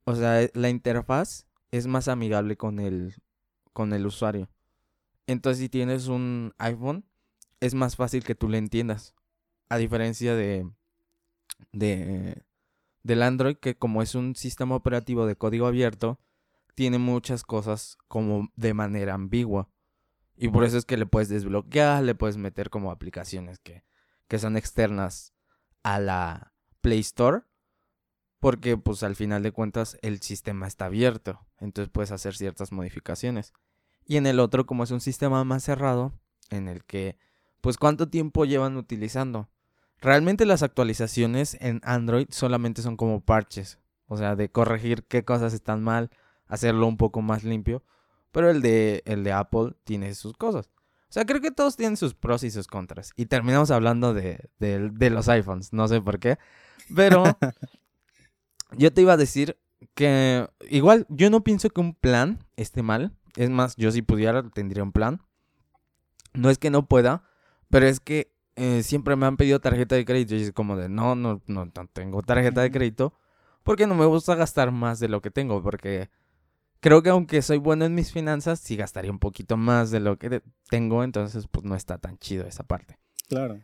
O sea, e- la interfaz es más amigable con el, con el usuario. Entonces, si tienes un iPhone, es más fácil que tú le entiendas. A diferencia de, de del Android, que como es un sistema operativo de código abierto, tiene muchas cosas como de manera ambigua. Y por eso es que le puedes desbloquear, le puedes meter como aplicaciones que, que son externas a la Play Store. Porque pues al final de cuentas el sistema está abierto. Entonces puedes hacer ciertas modificaciones. Y en el otro, como es un sistema más cerrado, en el que pues cuánto tiempo llevan utilizando. Realmente las actualizaciones en Android solamente son como parches. O sea, de corregir qué cosas están mal, hacerlo un poco más limpio. Pero el de, el de Apple tiene sus cosas. O sea, creo que todos tienen sus pros y sus contras. Y terminamos hablando de, de- de los iPhones. No sé por qué. Pero <laughs> yo te iba a decir que igual yo no pienso que un plan esté mal. Es más, yo si pudiera tendría un plan. No es que no pueda, pero es que eh, siempre me han pedido tarjeta de crédito y es como de no, no, no, no tengo tarjeta de crédito porque no me gusta gastar más de lo que tengo porque creo que aunque soy bueno en mis finanzas, sí gastaría un poquito más de lo que tengo, entonces pues no está tan chido esa parte. claro.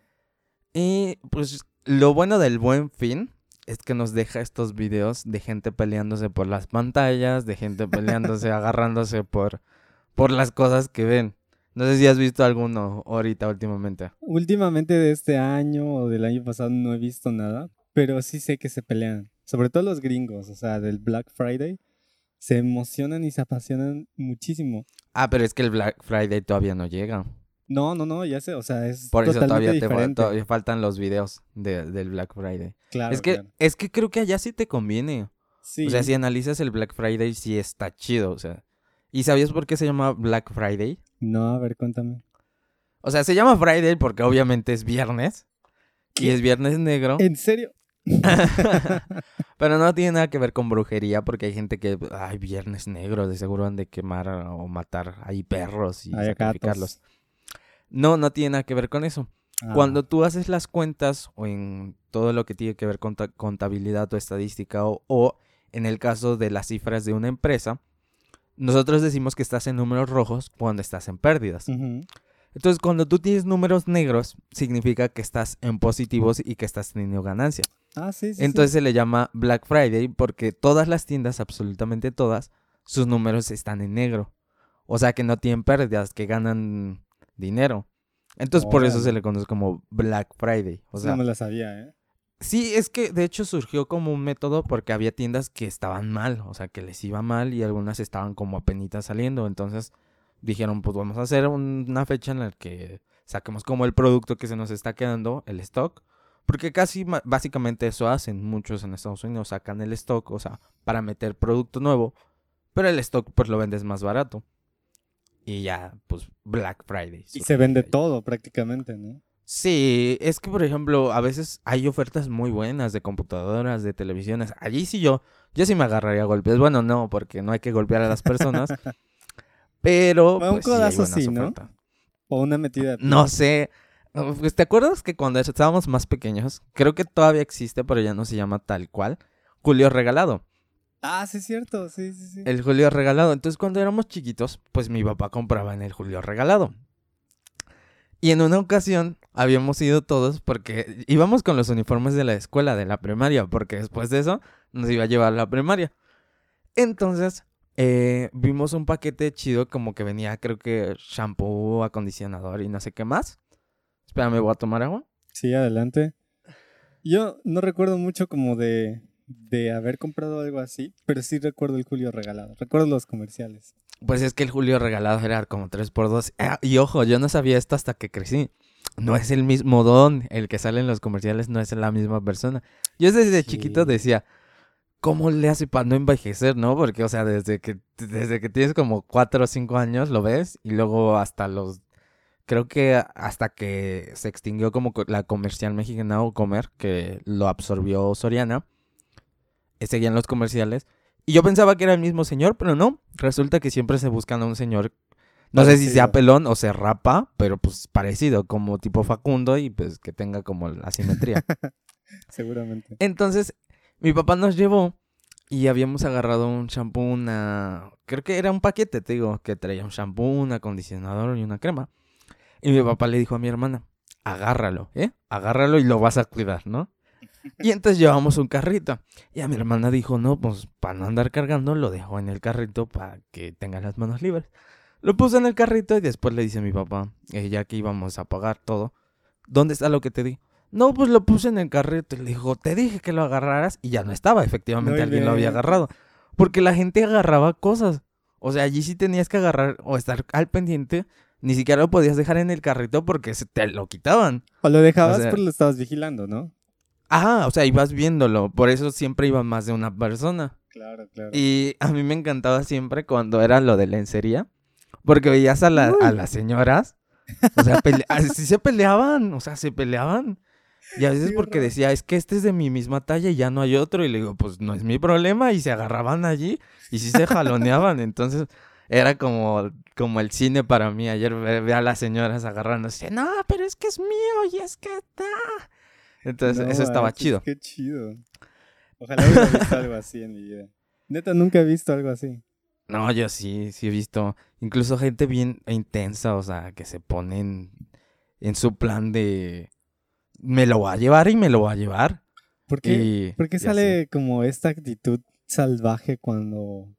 Y pues lo bueno del buen fin es que nos deja estos videos de gente peleándose por las pantallas, de gente peleándose, <laughs> agarrándose por, por las cosas que ven. No sé si has visto alguno ahorita últimamente. Últimamente de este año o del año pasado no he visto nada, pero sí sé que se pelean. Sobre todo los gringos, o sea, del Black Friday. Se emocionan y se apasionan muchísimo. Ah, pero es que el Black Friday todavía no llega. No, no, no, ya sé, o sea, es Por eso totalmente todavía, te diferente. todavía faltan los videos de- del Black Friday. Claro, es, que, claro. es que creo que allá sí te conviene. Sí, O sea, si analizas el Black Friday, sí está chido. O sea, ¿y sabías por qué se llama Black Friday? No, a ver, cuéntame. O sea, se llama Friday porque obviamente es viernes. Y es viernes negro. ¿En serio? <laughs> <laughs> Pero no tiene nada que ver con brujería porque hay gente que, ay, viernes negro, de seguro han de quemar o matar ahí perros y sacrificarlos. No, no tiene nada que ver con eso. Ah, Cuando tú haces las cuentas o en todo lo que tiene que ver con ta- contabilidad o estadística o, o en el caso de las cifras de una empresa, nosotros decimos que estás en números rojos cuando estás en pérdidas. Entonces, cuando tú tienes números negros, significa que estás en positivos y que estás teniendo ganancia. Ah, sí, sí. sí. Entonces se le llama Black Friday porque todas las tiendas, absolutamente todas, sus números están en negro. O sea que no tienen pérdidas, que ganan dinero. Entonces por eso se le conoce como Black Friday. O sea, no me la sabía, ¿eh? Sí, es que de hecho surgió como un método porque había tiendas que estaban mal, o sea, que les iba mal y algunas estaban como apenitas saliendo. Entonces dijeron, pues vamos a hacer una fecha en la que saquemos como el producto que se nos está quedando, el stock. Porque casi básicamente eso hacen muchos en Estados Unidos, sacan el stock, o sea, para meter producto nuevo, pero el stock pues lo vendes más barato. Y ya, pues Black Friday. Y se vende todo prácticamente, ¿no? Sí, es que por ejemplo, a veces hay ofertas muy buenas de computadoras, de televisiones. Allí sí yo, yo sí me agarraría a golpes. Bueno, no, porque no hay que golpear a las personas. <laughs> pero. un pues, codazo sí, ¿no? O una metida. No sé. Pues, ¿Te acuerdas que cuando estábamos más pequeños, creo que todavía existe, pero ya no se llama tal cual, Julio Regalado? Ah, sí, es cierto, sí, sí, sí. El Julio Regalado. Entonces, cuando éramos chiquitos, pues mi papá compraba en el Julio Regalado. Y en una ocasión habíamos ido todos porque íbamos con los uniformes de la escuela, de la primaria, porque después de eso nos iba a llevar a la primaria. Entonces, eh, vimos un paquete chido como que venía, creo que shampoo, acondicionador y no sé qué más. Espérame, voy a tomar agua. Sí, adelante. Yo no recuerdo mucho como de, de haber comprado algo así, pero sí recuerdo el Julio regalado. Recuerdo los comerciales. Pues es que el Julio regalado era como 3x2. Ah, y ojo, yo no sabía esto hasta que crecí. No es el mismo don. El que sale en los comerciales no es la misma persona. Yo desde chiquito decía, ¿cómo le hace para no envejecer, no? Porque, o sea, desde que, desde que tienes como 4 o 5 años lo ves y luego hasta los... Creo que hasta que se extinguió como la comercial mexicana o Comer, que lo absorbió Soriana seguían los comerciales. Y yo pensaba que era el mismo señor, pero no. Resulta que siempre se buscan a un señor, no sé si sea pelón o se rapa, pero pues parecido, como tipo Facundo y pues que tenga como la simetría. <laughs> Seguramente. Entonces, mi papá nos llevó y habíamos agarrado un shampoo, una... Creo que era un paquete, te digo, que traía un shampoo, un acondicionador y una crema. Y mi papá le dijo a mi hermana, agárralo, ¿eh? Agárralo y lo vas a cuidar, ¿no? <laughs> Y entonces llevamos un carrito. Y a mi hermana dijo, no, pues para no andar cargando, lo dejo en el carrito para que tenga las manos libres. Lo puse en el carrito y después le dice a mi papá, eh, ya que íbamos a pagar todo, ¿dónde está lo que te di? No, pues lo puse en el carrito. Y le dijo, te dije que lo agarraras y ya no estaba. Efectivamente, alguien lo había agarrado. Porque la gente agarraba cosas. O sea, allí sí tenías que agarrar o estar al pendiente. Ni siquiera lo podías dejar en el carrito porque se te lo quitaban. O lo dejabas, pero lo estabas vigilando, ¿no? Ajá, o sea, ibas viéndolo. Por eso siempre iba más de una persona. Claro, claro. Y a mí me encantaba siempre cuando era lo de lencería. Porque veías a, a las señoras. O sea, <laughs> sí se peleaban. O sea, se peleaban. Y a veces porque decía, es que este es de mi misma talla y ya no hay otro. Y le digo, pues no es mi problema. Y se agarraban allí y sí se jaloneaban. <laughs> Entonces era como, como el cine para mí. Ayer ve, a las señoras agarrándose. No, pero es que es mío y es que está. Entonces, eso estaba chido. Qué chido. Ojalá hubiera visto algo así en mi vida. Neta, nunca he visto algo así. No, yo sí, sí he visto. Incluso gente bien intensa, o sea, que se ponen en su plan de. Me lo va a llevar y me lo va a llevar. ¿Por qué, sale como esta actitud salvaje cuando,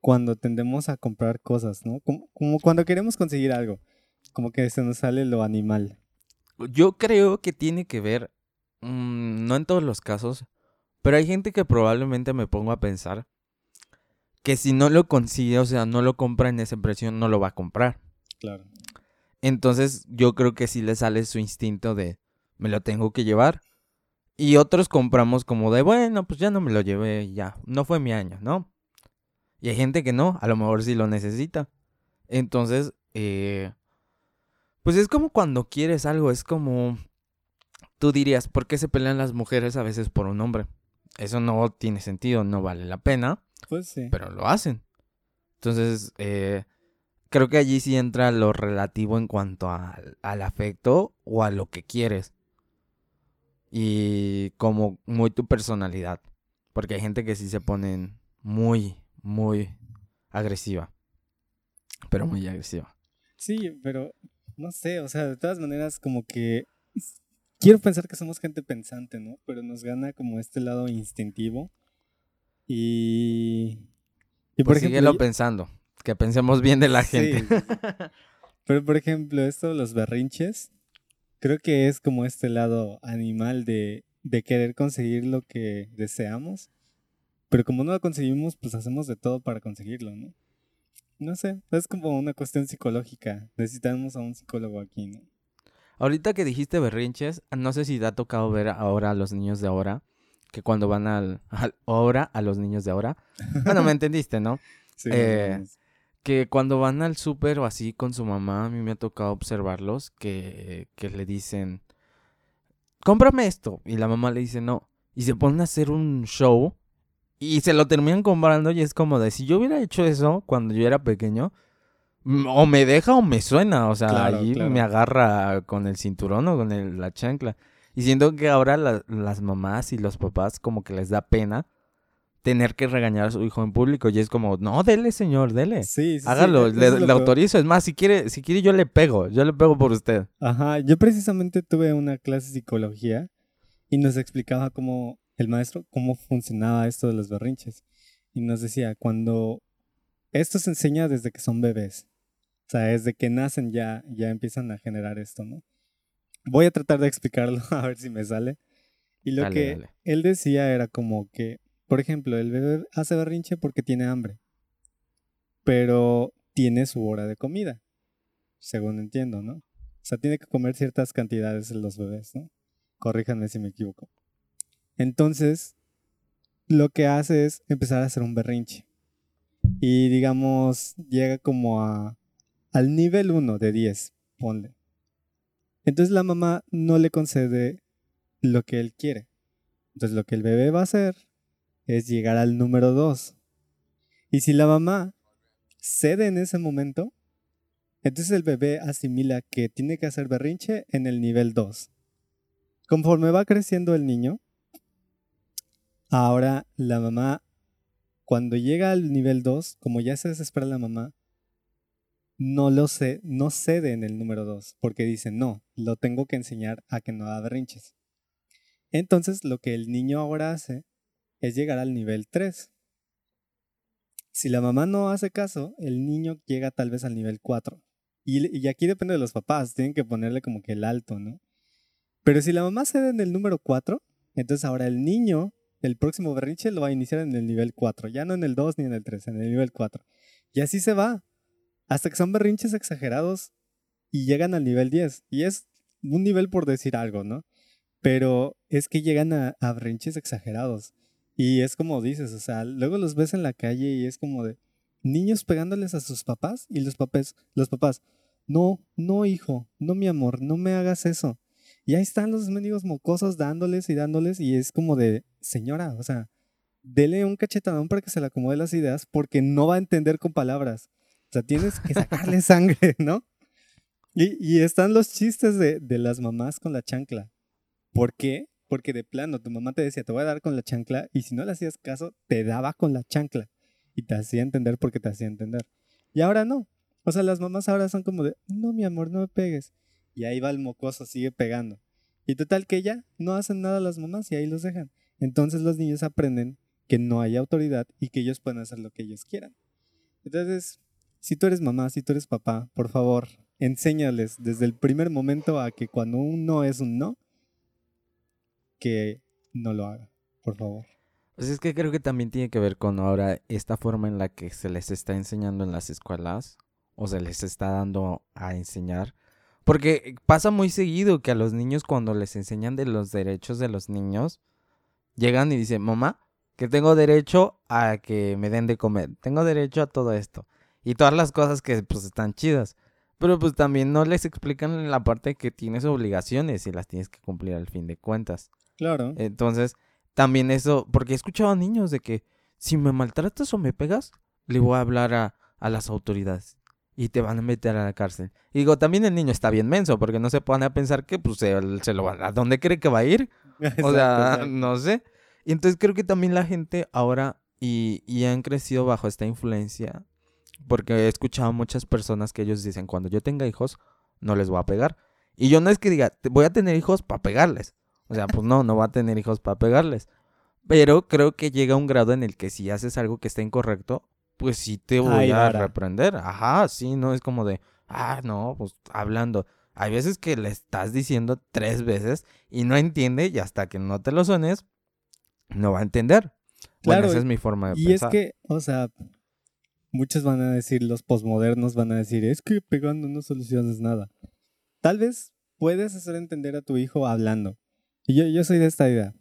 cuando tendemos a comprar cosas, ¿no? Como, como cuando queremos conseguir algo. Como que se nos sale lo animal. Yo creo que tiene que ver, mm, no en todos los casos, pero hay gente que probablemente me pongo a pensar que si no lo consigue, o sea, no lo compra en esa precio, no lo va a comprar. Claro. Entonces yo creo que sí le sale su instinto de me lo tengo que llevar. Y otros compramos como de, bueno, pues ya no me lo llevé, ya, no fue mi año, ¿no? Y hay gente que no, a lo mejor sí lo necesita. Entonces, eh, pues es como cuando quieres algo, es como tú dirías, ¿por qué se pelean las mujeres a veces por un hombre? Eso no tiene sentido, no vale la pena. Pues sí. Pero lo hacen. Entonces, eh, creo que allí sí entra lo relativo en cuanto al afecto o a lo que quieres. Y como muy tu personalidad. Porque hay gente que sí se ponen muy, muy agresiva. Pero muy agresiva. Sí, pero no sé, o sea, de todas maneras como que quiero pensar que somos gente pensante, ¿no? Pero nos gana como este lado instintivo. Y... y por pues ejemplo, pensando, que pensemos bien de la gente. <laughs> Pero por ejemplo, esto, los berrinches, creo que es como este lado animal de, de querer conseguir lo que deseamos, pero como no lo conseguimos, pues hacemos de todo para conseguirlo, ¿no? No sé, es como una cuestión psicológica. Necesitamos a un psicólogo aquí, ¿no? Ahorita que dijiste berrinches, no sé si te ha tocado ver ahora a los niños de ahora, que cuando van al, <laughs> ahora a los niños de ahora, bueno, me <laughs> entendiste, ¿no? Sí. Eh, que cuando van al súper o así con su mamá, a mí me ha tocado observarlos que, que le dicen, cómprame esto. Y la mamá le dice no. Y se ponen a hacer un show y se lo terminan comprando y es como de, si yo hubiera hecho eso cuando yo era pequeño, o me deja o me suena, o sea, Claro, ahí claro. me agarra con el cinturón o con el- la chancla. Y siento que ahora la- las mamás y los papás como que les da pena tener que regañar a su hijo en público y es como, no, dele señor, dele. Sí, sí, sí, Hágalo, le, es lo le peor. autorizo. Es más, si quiere, si quiere yo le pego, yo le pego por usted. Ajá, yo precisamente tuve una clase de psicología y nos explicaba cómo el maestro, cómo funcionaba esto de los berrinches. Y nos decía, cuando esto se enseña desde que son bebés, o sea, desde que nacen ya, ya empiezan a generar esto, ¿no? Voy a tratar de explicarlo <laughs> a ver si me sale. Y lo Dale, que dale. él decía era como que, por ejemplo, el bebé hace berrinche porque tiene hambre, pero tiene su hora de comida, según entiendo, ¿no? O sea, tiene que comer ciertas cantidades en los bebés, ¿no? Corríjanme si me equivoco. Entonces, lo que hace es empezar a hacer un berrinche. Y digamos, llega como a al nivel 1 de 10, ponle. Entonces la mamá no le concede lo que él quiere. Entonces lo que el bebé va a hacer es llegar al número 2. Y si la mamá cede en ese momento, entonces el bebé asimila que tiene que hacer berrinche en el nivel 2. Conforme va creciendo el niño, ahora la mamá, cuando llega al nivel 2, como ya se desespera la mamá, no lo sé, no cede en el número 2, porque dice, no, lo tengo que enseñar a que no haga berrinches. Entonces lo que el niño ahora hace es llegar al nivel 3. Si la mamá no hace caso, el niño llega tal vez al nivel 4. Y, y aquí depende de los papás, tienen que ponerle como que el alto, ¿no? Pero si la mamá cede en el número 4, entonces ahora el niño, el próximo berrinche lo va a iniciar en el nivel 4, ya no en el 2 ni en el 3, en el nivel 4. Y así se va, hasta que son berrinches exagerados y llegan al nivel 10. Y es un nivel por decir algo, ¿no? Pero es que llegan a, a berrinches exagerados. Y es como dices, o sea, luego los ves en la calle y es como de niños pegándoles a sus papás y los papás, los papás, no, no hijo, no mi amor, no me hagas eso. Y ahí están los mendigos mocosos dándoles y dándoles y es como de, señora, o sea, dele un cachetadón para que se le acomode las ideas porque no va a entender con palabras. O sea, tienes que sacarle <laughs> sangre, ¿no? Y, y están los chistes de, de las mamás con la chancla. ¿Por qué? Porque de plano tu mamá te decía, te voy a dar con la chancla y si no le hacías caso, te daba con la chancla. Y te hacía entender porque te hacía entender. Y ahora no. O sea, las mamás ahora son como de, no, mi amor, no me pegues. Y ahí va el mocoso, sigue pegando. Y total que ya no hacen nada las mamás y ahí los dejan. Entonces los niños aprenden que no hay autoridad y que ellos pueden hacer lo que ellos quieran. Entonces, si tú eres mamá, si tú eres papá, por favor, enséñales desde el primer momento a que cuando un no es un no, que no lo haga, por favor. Pues es que creo que también tiene que ver con ahora esta forma en la que se les está enseñando en las escuelas o se les está dando a enseñar. Porque pasa muy seguido que a los niños cuando les enseñan de los derechos de los niños, llegan y dicen, mamá, que tengo derecho a que me den de comer, tengo derecho a todo esto. Y todas las cosas que pues están chidas. Pero pues también no les explican la parte que tienes obligaciones y las tienes que cumplir al fin de cuentas. Claro. Entonces, también eso, porque he escuchado a niños de que si me maltratas o me pegas, le voy a hablar a, a las autoridades y te van a meter a la cárcel. Y digo, también el niño está bien menso, porque no se pone a pensar que pues se, se lo a dónde cree que va a ir. <laughs> O sea, exacto. no sé. Y entonces creo que también la gente ahora y, y han crecido bajo esta influencia, porque he escuchado a muchas personas que ellos dicen, cuando yo tenga hijos, no les voy a pegar. Y yo no es que diga, "Te- voy a tener hijos para pegarles. O sea, pues no, no va a tener hijos para pegarles. Pero creo que llega un grado en el que si haces algo que está incorrecto, pues sí te voy a reprender. Ajá, sí, no es como de, ah, no, pues hablando. Hay veces que le estás diciendo tres veces y no entiende y hasta que no te lo suenes, no va a entender. Bueno, Claro, esa es mi forma de Y pensar. es que, o sea, muchos van a decir, los posmodernos van a decir, es que pegando no solucionas nada. Tal vez puedes hacer entender a tu hijo hablando. Y yo, yo soy de esta idea.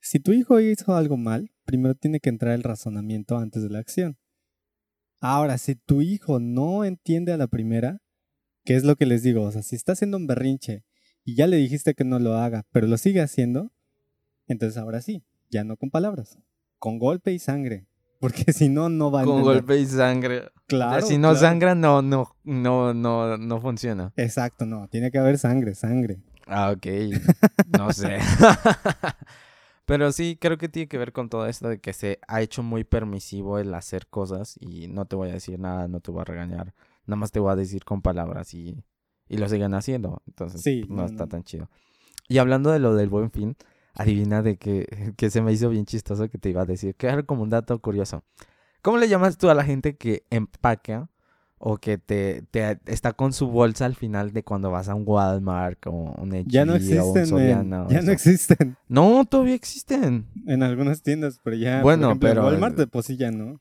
Si tu hijo hizo algo mal, primero tiene que entrar el razonamiento antes de la acción. Ahora, si tu hijo no entiende a la primera, ¿qué es lo que les digo? O sea, si está haciendo un berrinche y ya le dijiste que no lo haga, pero lo sigue haciendo, entonces ahora sí, ya no con palabras, con golpe y sangre. <laughs> Porque si no, no va a Con entender. golpe y sangre. O sea, Claro. si no claro. sangra, no, no, no, no, no funciona. Exacto, no. Tiene que haber sangre, sangre. Ah, ok. <laughs> No sé. <laughs> Pero sí, creo que tiene que ver con todo esto de que se ha hecho muy permisivo el hacer cosas y no te voy a decir nada, no te voy a regañar. Nada más te voy a decir con palabras y, y lo siguen haciendo. Entonces, Sí, no, no, está tan chido. Y hablando de lo del buen fin, adivina de que, <laughs> que se me hizo bien chistoso que te iba a decir, que era como un dato curioso. ¿Cómo le llamas tú a la gente que empaca o que te, te está con su bolsa al final de cuando vas a un Walmart o un H&E Ya no existen. Soriana o Ya no existen. No, todavía existen. En algunas tiendas, pero ya. Bueno, por ejemplo, en pero- Walmart de sí ya no.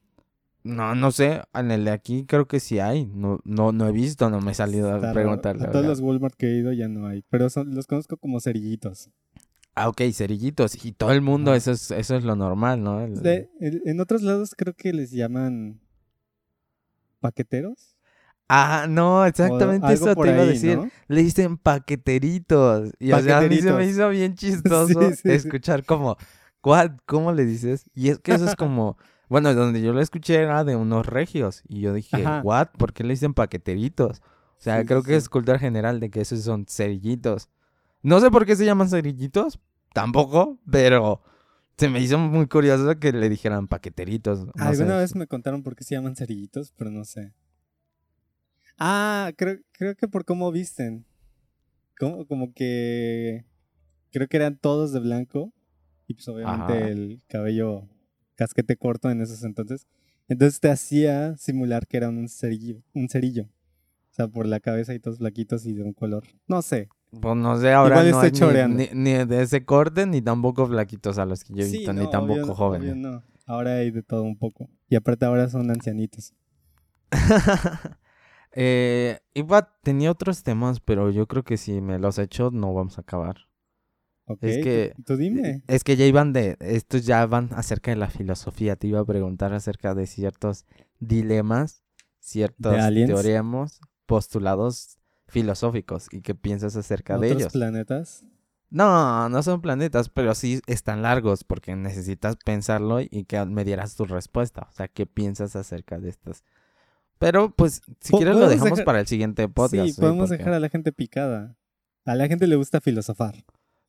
No, no sé, en el de aquí creo que sí hay. No, no, no he visto, no me he salido Está a preguntarle. A todos los Walmart que he ido ya no hay. Pero son, los conozco como cerillitos. Ah, ok, cerillitos. Y todo el mundo, eso es, eso es lo normal, ¿no? El- De- en en otros lados creo que les llaman paqueteros. Ah, no, exactamente eso te iba a decí ¿no? Le dicen paqueteritos. Y o sea, a mí se me hizo bien <laughs> chistoso Sí, sí, sí. escuchar como, ¿what? ¿Cómo le dices? Y es que eso es como, <laughs> bueno, donde yo lo escuché era de unos regios. Y yo dije, Ajá. ¿what? ¿Por qué le dicen paqueteritos? O sea, Sí, creo que es cultura general de que esos son cerillitos. No sé por qué se llaman cerillitos, tampoco, pero se me hizo muy curioso que le dijeran paqueteritos. No Alguna sé. vez me contaron por qué se llaman cerillitos, pero no sé. Ah, creo, creo que por cómo visten. Como, como que. Creo que eran todos de blanco. Y pues obviamente Ajá. el cabello casquete corto en esos entonces. Entonces te hacía simular que era un cerillo. Un cerillo. O sea, por la cabeza y todos flaquitos y de un color. No sé. Pues no sé, ahora Igual no hay ni- ni, ni de ese corte, ni tampoco flaquitos a los que yo he Sí, visto, no, ni tampoco obvio- jóvenes. obvio no. Ahora hay de todo un poco. Y aparte ahora son ancianitos. <laughs> eh, iba, tenía otros temas, pero yo creo que si me los echo no vamos a acabar. Ok, Es que- tú dime. Es que ya iban de, estos ya van acerca de la filosofía. Te iba a preguntar acerca de ciertos dilemas, ciertos teoremas, postulados filosóficos y qué piensas acerca de ¿Otros ellos. planetas? No, no son planetas, pero sí están largos porque necesitas pensarlo y que me dieras tu respuesta. O sea, ¿qué piensas acerca de estas? Pero pues, si quieres lo dejamos dejar- para el siguiente podcast. sí, ¿sí? podemos Porque- dejar a la gente picada. A la gente le gusta filosofar.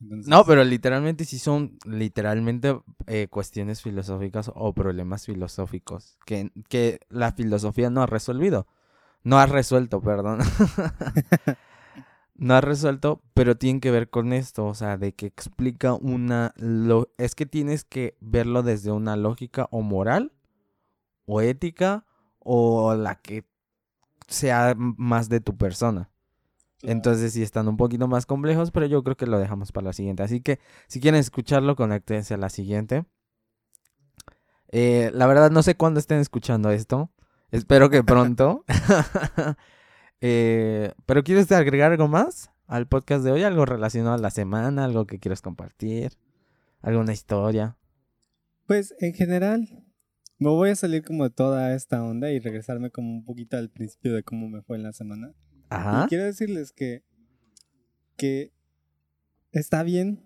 Entonces, No, pero literalmente sí son literalmente eh, cuestiones filosóficas o problemas filosóficos que, que la filosofía no ha resolvido. No ha resuelto, perdón. no ha resuelto, pero tienen que ver con esto, o sea, de que explica una... Lo, es que tienes que verlo desde una lógica o moral o ética o la que sea más de tu persona. claro. Entonces sí están un poquito más complejos, pero yo creo que lo dejamos para la siguiente. Así que si quieren escucharlo, conéctense a la siguiente. Eh, la verdad no sé cuándo estén escuchando esto. Espero que pronto. <laughs> Eh, pero ¿quieres agregar algo más al podcast de hoy? ¿Algo relacionado a la semana? ¿Algo que quieras compartir? ¿Alguna historia? Pues en general, me voy a salir como de toda esta onda y regresarme como un poquito al principio de cómo me fue en la semana. Ajá. Y quiero decirles que, que está bien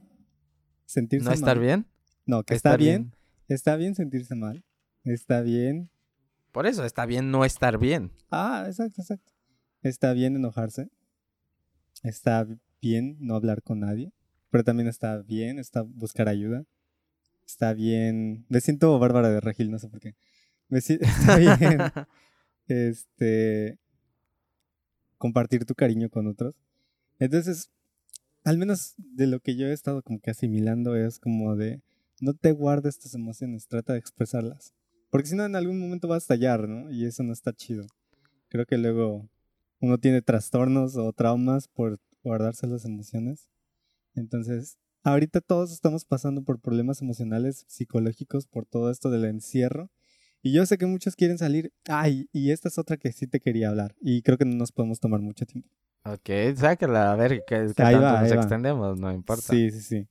sentirse ¿No estar mal. bien? No, que está bien, está bien sentirse mal. Está bien. Por eso está bien no estar bien. Ah, exacto, exacto. Está bien enojarse. Está bien no hablar con nadie. Pero también está bien está buscar ayuda. Está bien. Me siento Bárbara de Regil, no sé por qué. Me si- <laughs> Está bien. este. Compartir tu cariño con otros. Entonces, al menos de lo que yo he estado como que asimilando es como de. No te guardes tus emociones, trata de expresarlas. Porque si no, en algún momento va a estallar, ¿no? Y eso no está chido. Creo que luego uno tiene trastornos o traumas por guardarse las emociones. Entonces, ahorita todos estamos pasando por problemas emocionales, psicológicos, por todo esto del encierro. Y yo sé que muchos quieren salir. Ay, y esta es otra que sí te quería hablar. Y creo que no nos podemos tomar mucho tiempo. Ok, sácala, a ver qué, qué tanto va, nos extendemos, no importa. Sí, sí, sí.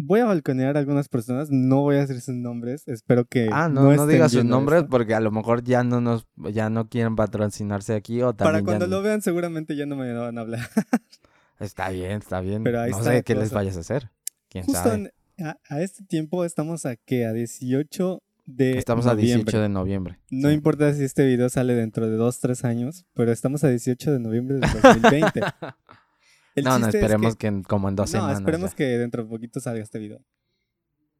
Voy a balconear a algunas personas, no voy a decir sus nombres, espero que Ah, no, no, estén digas sus nombres esto. porque a lo mejor ya no nos, ya no quieren patrocinarse aquí o Para también ya cuando no- lo vean seguramente ya no me van a hablar. <laughs> Está bien, está bien. Pero ahí no está sé qué les cosa. vayas a hacer. ¿Quién Justo sabe? en- a, a este tiempo estamos a que a 18 de Estamos a noviembre. 18 de noviembre. No Sí. importa si este video sale dentro de 2, 3 años, pero estamos a 18 de noviembre del <laughs> 2020. El no, no, es esperemos que- como en dos no, semanas. esperemos ya. que dentro de poquito salga este video.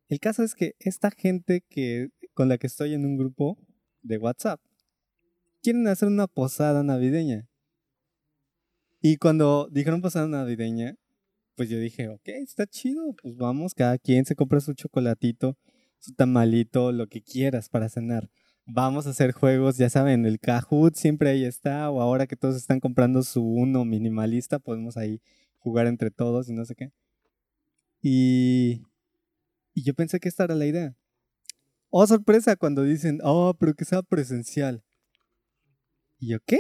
El caso es que esta gente que con la que estoy en un grupo de WhatsApp quieren hacer una posada navideña. Y cuando dijeron posada navideña, pues yo dije, ok, está chido, pues vamos, cada quien se compra su chocolatito, su tamalito, lo que quieras para cenar. Vamos a hacer juegos, ya saben, el Kahoot siempre ahí está, o ahora que todos están comprando su uno minimalista, podemos ahí jugar entre todos y no sé qué. Y, y yo pensé que esta era la idea. Oh, sorpresa, cuando dicen, oh, pero que sea presencial. ¿Y yo qué?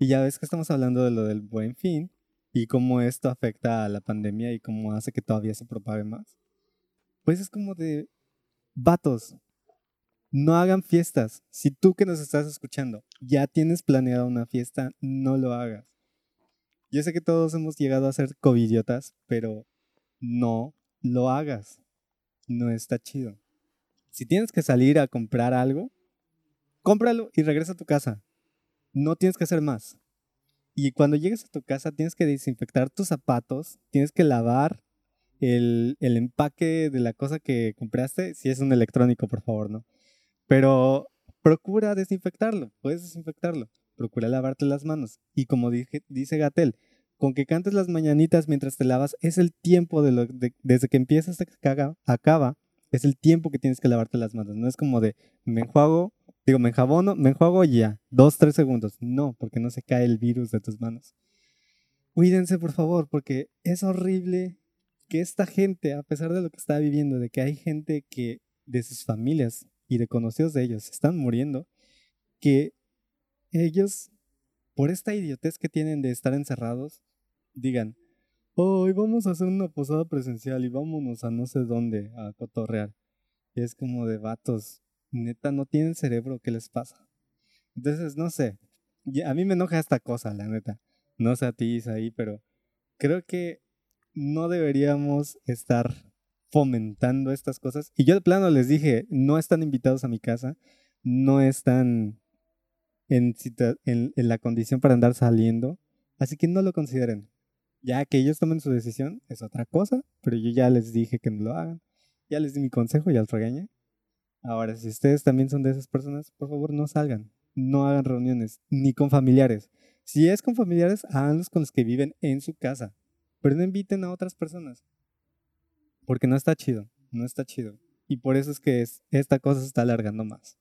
Y ya ves que estamos hablando de lo del buen fin y cómo esto afecta a la pandemia y cómo hace que todavía se propague más. Pues es como de, vatos, no hagan fiestas. Si tú que nos estás escuchando ya tienes planeada una fiesta, no lo hagas. Yo sé que todos hemos llegado a ser covidiotas, pero no lo hagas. No está chido. Si tienes que salir a comprar algo, cómpralo y regresa a tu casa. No tienes que hacer más. Y cuando llegues a tu casa tienes que desinfectar tus zapatos, tienes que lavar el, el empaque de la cosa que compraste, si es un electrónico, por favor, ¿no? Pero procura desinfectarlo, puedes desinfectarlo. Procura lavarte las manos. Y como dice Gatel, con que cantes las mañanitas mientras te lavas, es el tiempo de lo, de- desde que empieza hasta que acaba, es el tiempo que tienes que lavarte las manos. No es como de me enjuago, digo, me enjabono, me enjuago ya, dos, tres segundos. No, porque no se cae el virus de tus manos. Cuídense, por favor, porque es horrible que esta gente, a pesar de lo que está viviendo, de que hay gente que de sus familias y de conocidos de ellos están muriendo, que ellos, por esta idiotez que tienen de estar encerrados, digan, hoy vamos a hacer una posada presencial y vámonos a no sé dónde a cotorrear. Y es como de vatos, neta, no tienen cerebro, ¿qué les pasa? Entonces, no sé, a mí me enoja esta cosa, la neta. No sé a ti, Isaí, pero creo que no deberíamos estar fomentando estas cosas. Y yo de plano les dije, no están invitados a mi casa, no están en, la condición para andar saliendo, así que no lo consideren. Ya que ellos tomen su decisión es otra cosa, pero yo ya les dije que no lo hagan. Ya les di mi consejo, ya los regañé. Ahora, si ustedes también son de esas personas, por favor no salgan, no hagan reuniones, ni con familiares. Si es con familiares, háganlos con los que viven en su casa, pero no inviten a otras personas. Porque no está chido, no está chido. Y por eso es que es- esta cosa se está alargando más.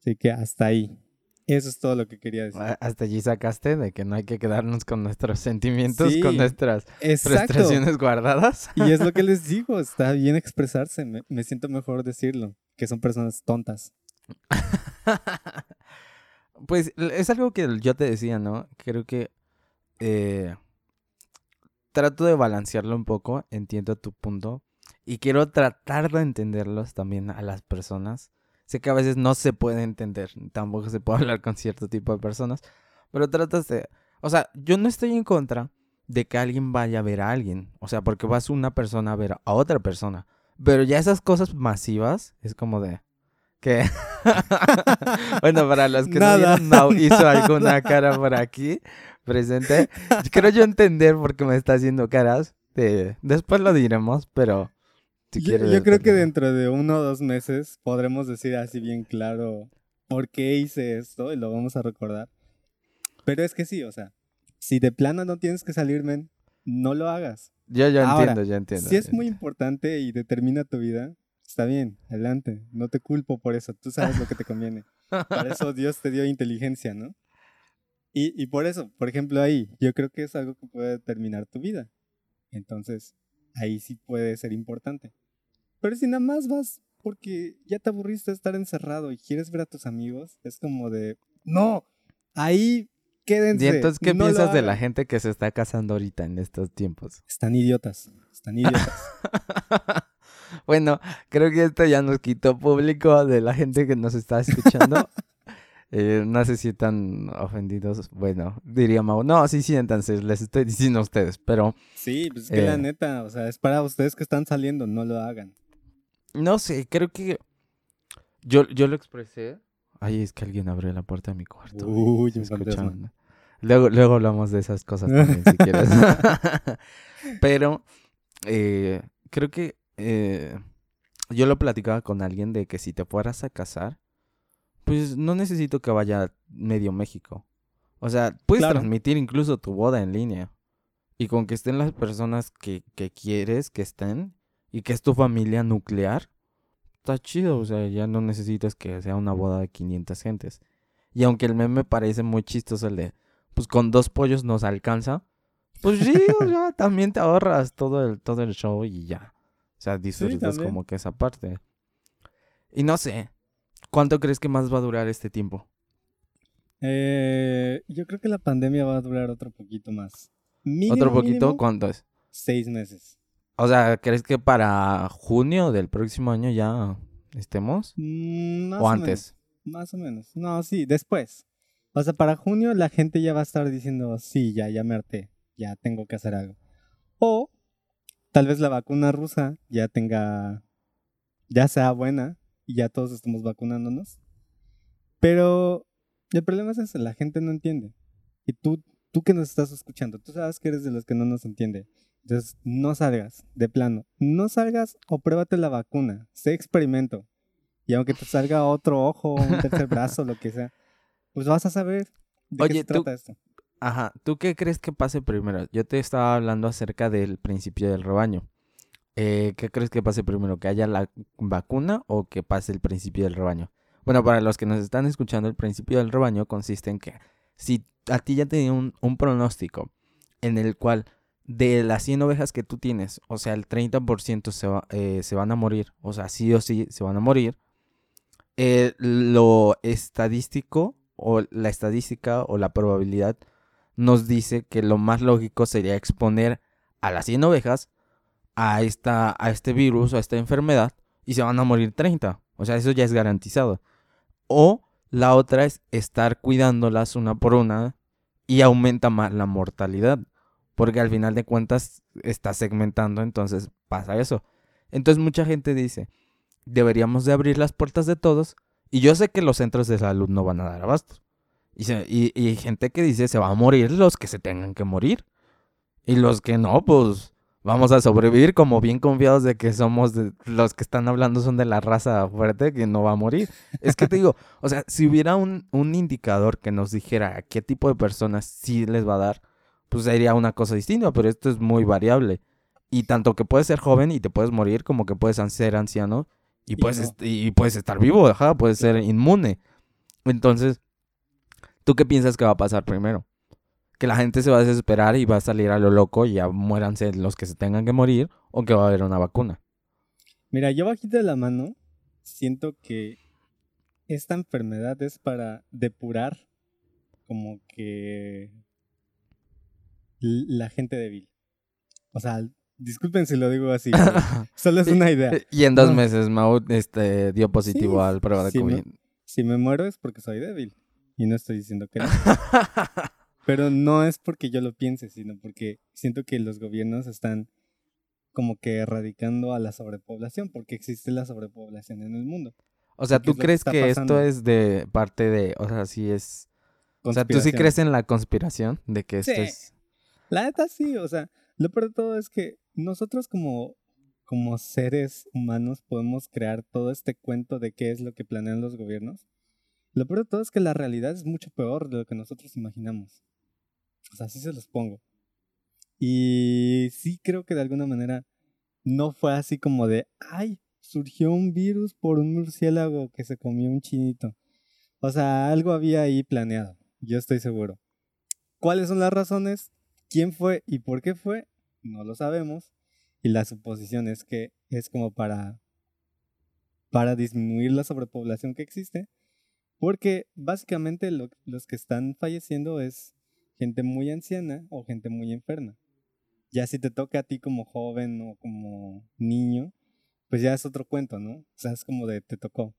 Así que hasta ahí. Eso es todo lo que quería decir. A- Hasta allí sacaste de que no hay que quedarnos con nuestros sentimientos, con Sí, nuestras Exacto. frustraciones guardadas. Y es lo que <laughs> les digo, está bien expresarse. Me, me siento mejor decirlo, que son personas tontas. <laughs> Pues es algo que yo te decía, ¿no? Creo que eh, trato de balancearlo un poco, entiendo tu punto y quiero tratar de entenderlos también a las personas. Sé que a veces no se puede entender, tampoco se puede <laughs> hablar con cierto tipo de personas, pero tratas de... O sea, yo no estoy en contra de que alguien vaya a ver a alguien, o sea, porque vas una persona a ver a otra persona, pero ya esas cosas masivas es como de... que <laughs> bueno, para los que Nada, no vieron, hizo <laughs> alguna nada. cara por aquí presente. <laughs> Creo yo entender por qué me está haciendo caras. de- Después lo diremos, pero si Yo, quieres yo creo que dentro de uno o dos meses podremos decir así bien claro por qué hice esto y lo vamos a recordar. Pero es que sí, o sea, si de plano no tienes que salir, men, no lo hagas. Yo ya Ahora, entiendo, ya entiendo. Si es muy importante y determina tu vida, está bien, adelante. No te culpo por eso, tú sabes lo que te conviene. Para eso <laughs> Dios te dio inteligencia, ¿no? Y, y por eso, por ejemplo, ahí, yo creo que es algo que puede determinar tu vida. Entonces, ahí sí puede ser importante. Pero si nada más vas porque ya te aburriste de estar encerrado y quieres ver a tus amigos, es como de, no, ahí quédense. ¿Y entonces qué no piensas de la hagan". gente que se está casando ahorita en estos tiempos? Están idiotas, están idiotas. <laughs> bueno, creo que esto ya nos quitó público de la gente que nos está escuchando. <laughs> Eh, no sé si están ofendidos. Bueno, diría Mau. No, sí, siéntanse, les estoy diciendo a ustedes, pero sí, pues es que la Eh. neta, o sea, es para ustedes que están saliendo, no lo hagan. no sé, creo que yo, yo lo expresé. Ay, es que alguien abrió la puerta de mi cuarto. Uy, Se escucharon. Luego, luego hablamos de esas cosas también, si quieres. <laughs> <laughs> Pero eh, creo que eh, yo lo platicaba con alguien de que si te fueras a casar, pues no necesito que vaya medio México. O sea, puedes Claro. transmitir incluso tu boda en línea. Y con que estén las personas que, que quieres que estén y que es tu familia nuclear, está chido. O sea, ya no necesitas que sea una boda de 500 gentes. Y aunque el meme parece muy chistoso el de, pues con dos pollos nos alcanza, pues sí, o sea, <laughs> también te ahorras todo el, todo el show y ya. O sea, disfrutas como que esa parte. Y no sé, ¿cuánto crees que más va a durar este tiempo? Eh, yo creo que la pandemia va a durar otro poquito más. Mínimo, ¿Otro poquito? mínimo, ¿Cuánto es? seis meses. O sea, ¿crees que para junio del próximo año ya estemos? Mm, más ¿O antes? menos, más o menos. No, sí, después. O sea, para junio la gente ya va a estar diciendo, sí, ya, ya me harté, ya tengo que hacer algo. O tal vez la vacuna rusa ya tenga, ya sea buena y ya todos estemos vacunándonos. Pero el problema es ese, la gente no entiende. Y tú, tú que nos estás escuchando, tú sabes que eres de los que no nos entiende. Entonces, no salgas, de plano. No salgas o pruébate la vacuna. Sé experimento. Y aunque te salga otro ojo, un tercer brazo, lo que sea, pues vas a saber de Oye, qué se tú- trata esto. Ajá, ¿tú qué crees que pase primero? Yo te estaba hablando acerca del principio del rebaño. Eh, ¿Qué crees que pase primero? ¿Que haya la vacuna o que pase el principio del rebaño? Bueno, para los que nos están escuchando, el principio del rebaño consiste en que si a ti ya te dio un, pronóstico en el cual de las 100 ovejas que tú tienes, o sea, el 30% se, va- eh, se van a morir, o sea, sí o sí se van a morir, eh, lo estadístico o la estadística o la probabilidad nos dice que lo más lógico sería exponer a las 100 ovejas a, esta, a este virus a esta enfermedad y se van a morir 30. O sea, eso ya es garantizado. O la otra es estar cuidándolas una por una y aumenta más la mortalidad. Porque al final de cuentas está segmentando, entonces pasa eso. Entonces mucha gente dice, deberíamos de abrir las puertas de todos. Y yo sé que los centros de salud no van a dar abasto. Y, se- y, gente que dice, se va a morir los que se tengan que morir. Y los que no, pues vamos a sobrevivir como bien confiados de que somos de- los que están hablando son de la raza fuerte que no va a morir. Es que te digo, <laughs> o sea, si hubiera un, un indicador que nos dijera a qué tipo de personas sí les va a dar, pues sería una cosa distinta, pero esto es muy variable. Y tanto que puedes ser joven y te puedes morir, como que puedes ser anciano y Y puedes, no. est- y puedes estar vivo, ajá, puedes ser inmune. Entonces, ¿tú qué piensas que va a pasar primero? Que la gente se va a desesperar y va a salir a lo loco y ya muéranse los que se tengan que morir o que va a haber una vacuna. Mira, yo bajita de la mano siento que esta enfermedad es para depurar como que la gente débil. O sea, disculpen si lo digo así, <laughs> solo es una idea. y en dos No. meses Mau este, dio positivo Sí, al prueba de COVID. me- Si me muero es porque soy débil. Y no estoy diciendo que no. <laughs> Pero no es porque yo lo piense, sino porque siento que los gobiernos están como que erradicando a la sobrepoblación, porque existe la sobrepoblación en el mundo. o sea, ¿Qué ¿tú es lo que crees que esto es de parte de, o sea, sí es... O sea, ¿tú sí crees en la conspiración de que esto Sí. es... La neta sí, o sea, lo peor de todo es que nosotros como, como seres humanos podemos crear todo este cuento de qué es lo que planean los gobiernos. Lo peor de todo es que la realidad es mucho peor de lo que nosotros imaginamos. O sea, así se los pongo. Y sí creo que de alguna manera no fue así como de, ay, surgió un virus por un murciélago que se comió un chinito. O sea, algo había ahí planeado, yo estoy seguro. ¿cuáles son las razones? ¿Quién fue y por qué fue? No lo sabemos. Y la suposición es que es como para, para disminuir la sobrepoblación que existe. Porque básicamente los que están falleciendo es gente muy anciana o gente muy enferma. Ya si te toca a ti como joven o como niño, pues ya es otro cuento, ¿no? O sea, es como de te tocó.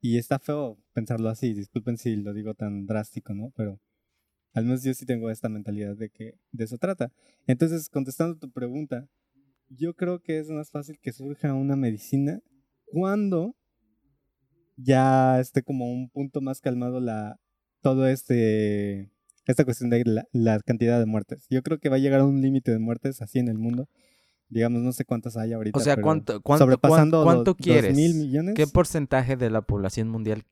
Y está feo pensarlo así, disculpen si lo digo tan drástico, ¿no? Pero al menos yo sí tengo esta mentalidad de que de eso trata. Entonces, contestando tu pregunta, yo creo que es más fácil que surja una medicina cuando ya esté como un punto más calmado la todo este esta cuestión de la, cantidad de muertes. Yo creo que va a llegar a un límite de muertes así en el mundo. Digamos, no sé cuántas hay ahorita. O sea, ¿cuánto, cuánto, sobrepasando cuánto, quieres? mil millones. ¿Qué porcentaje de la población mundial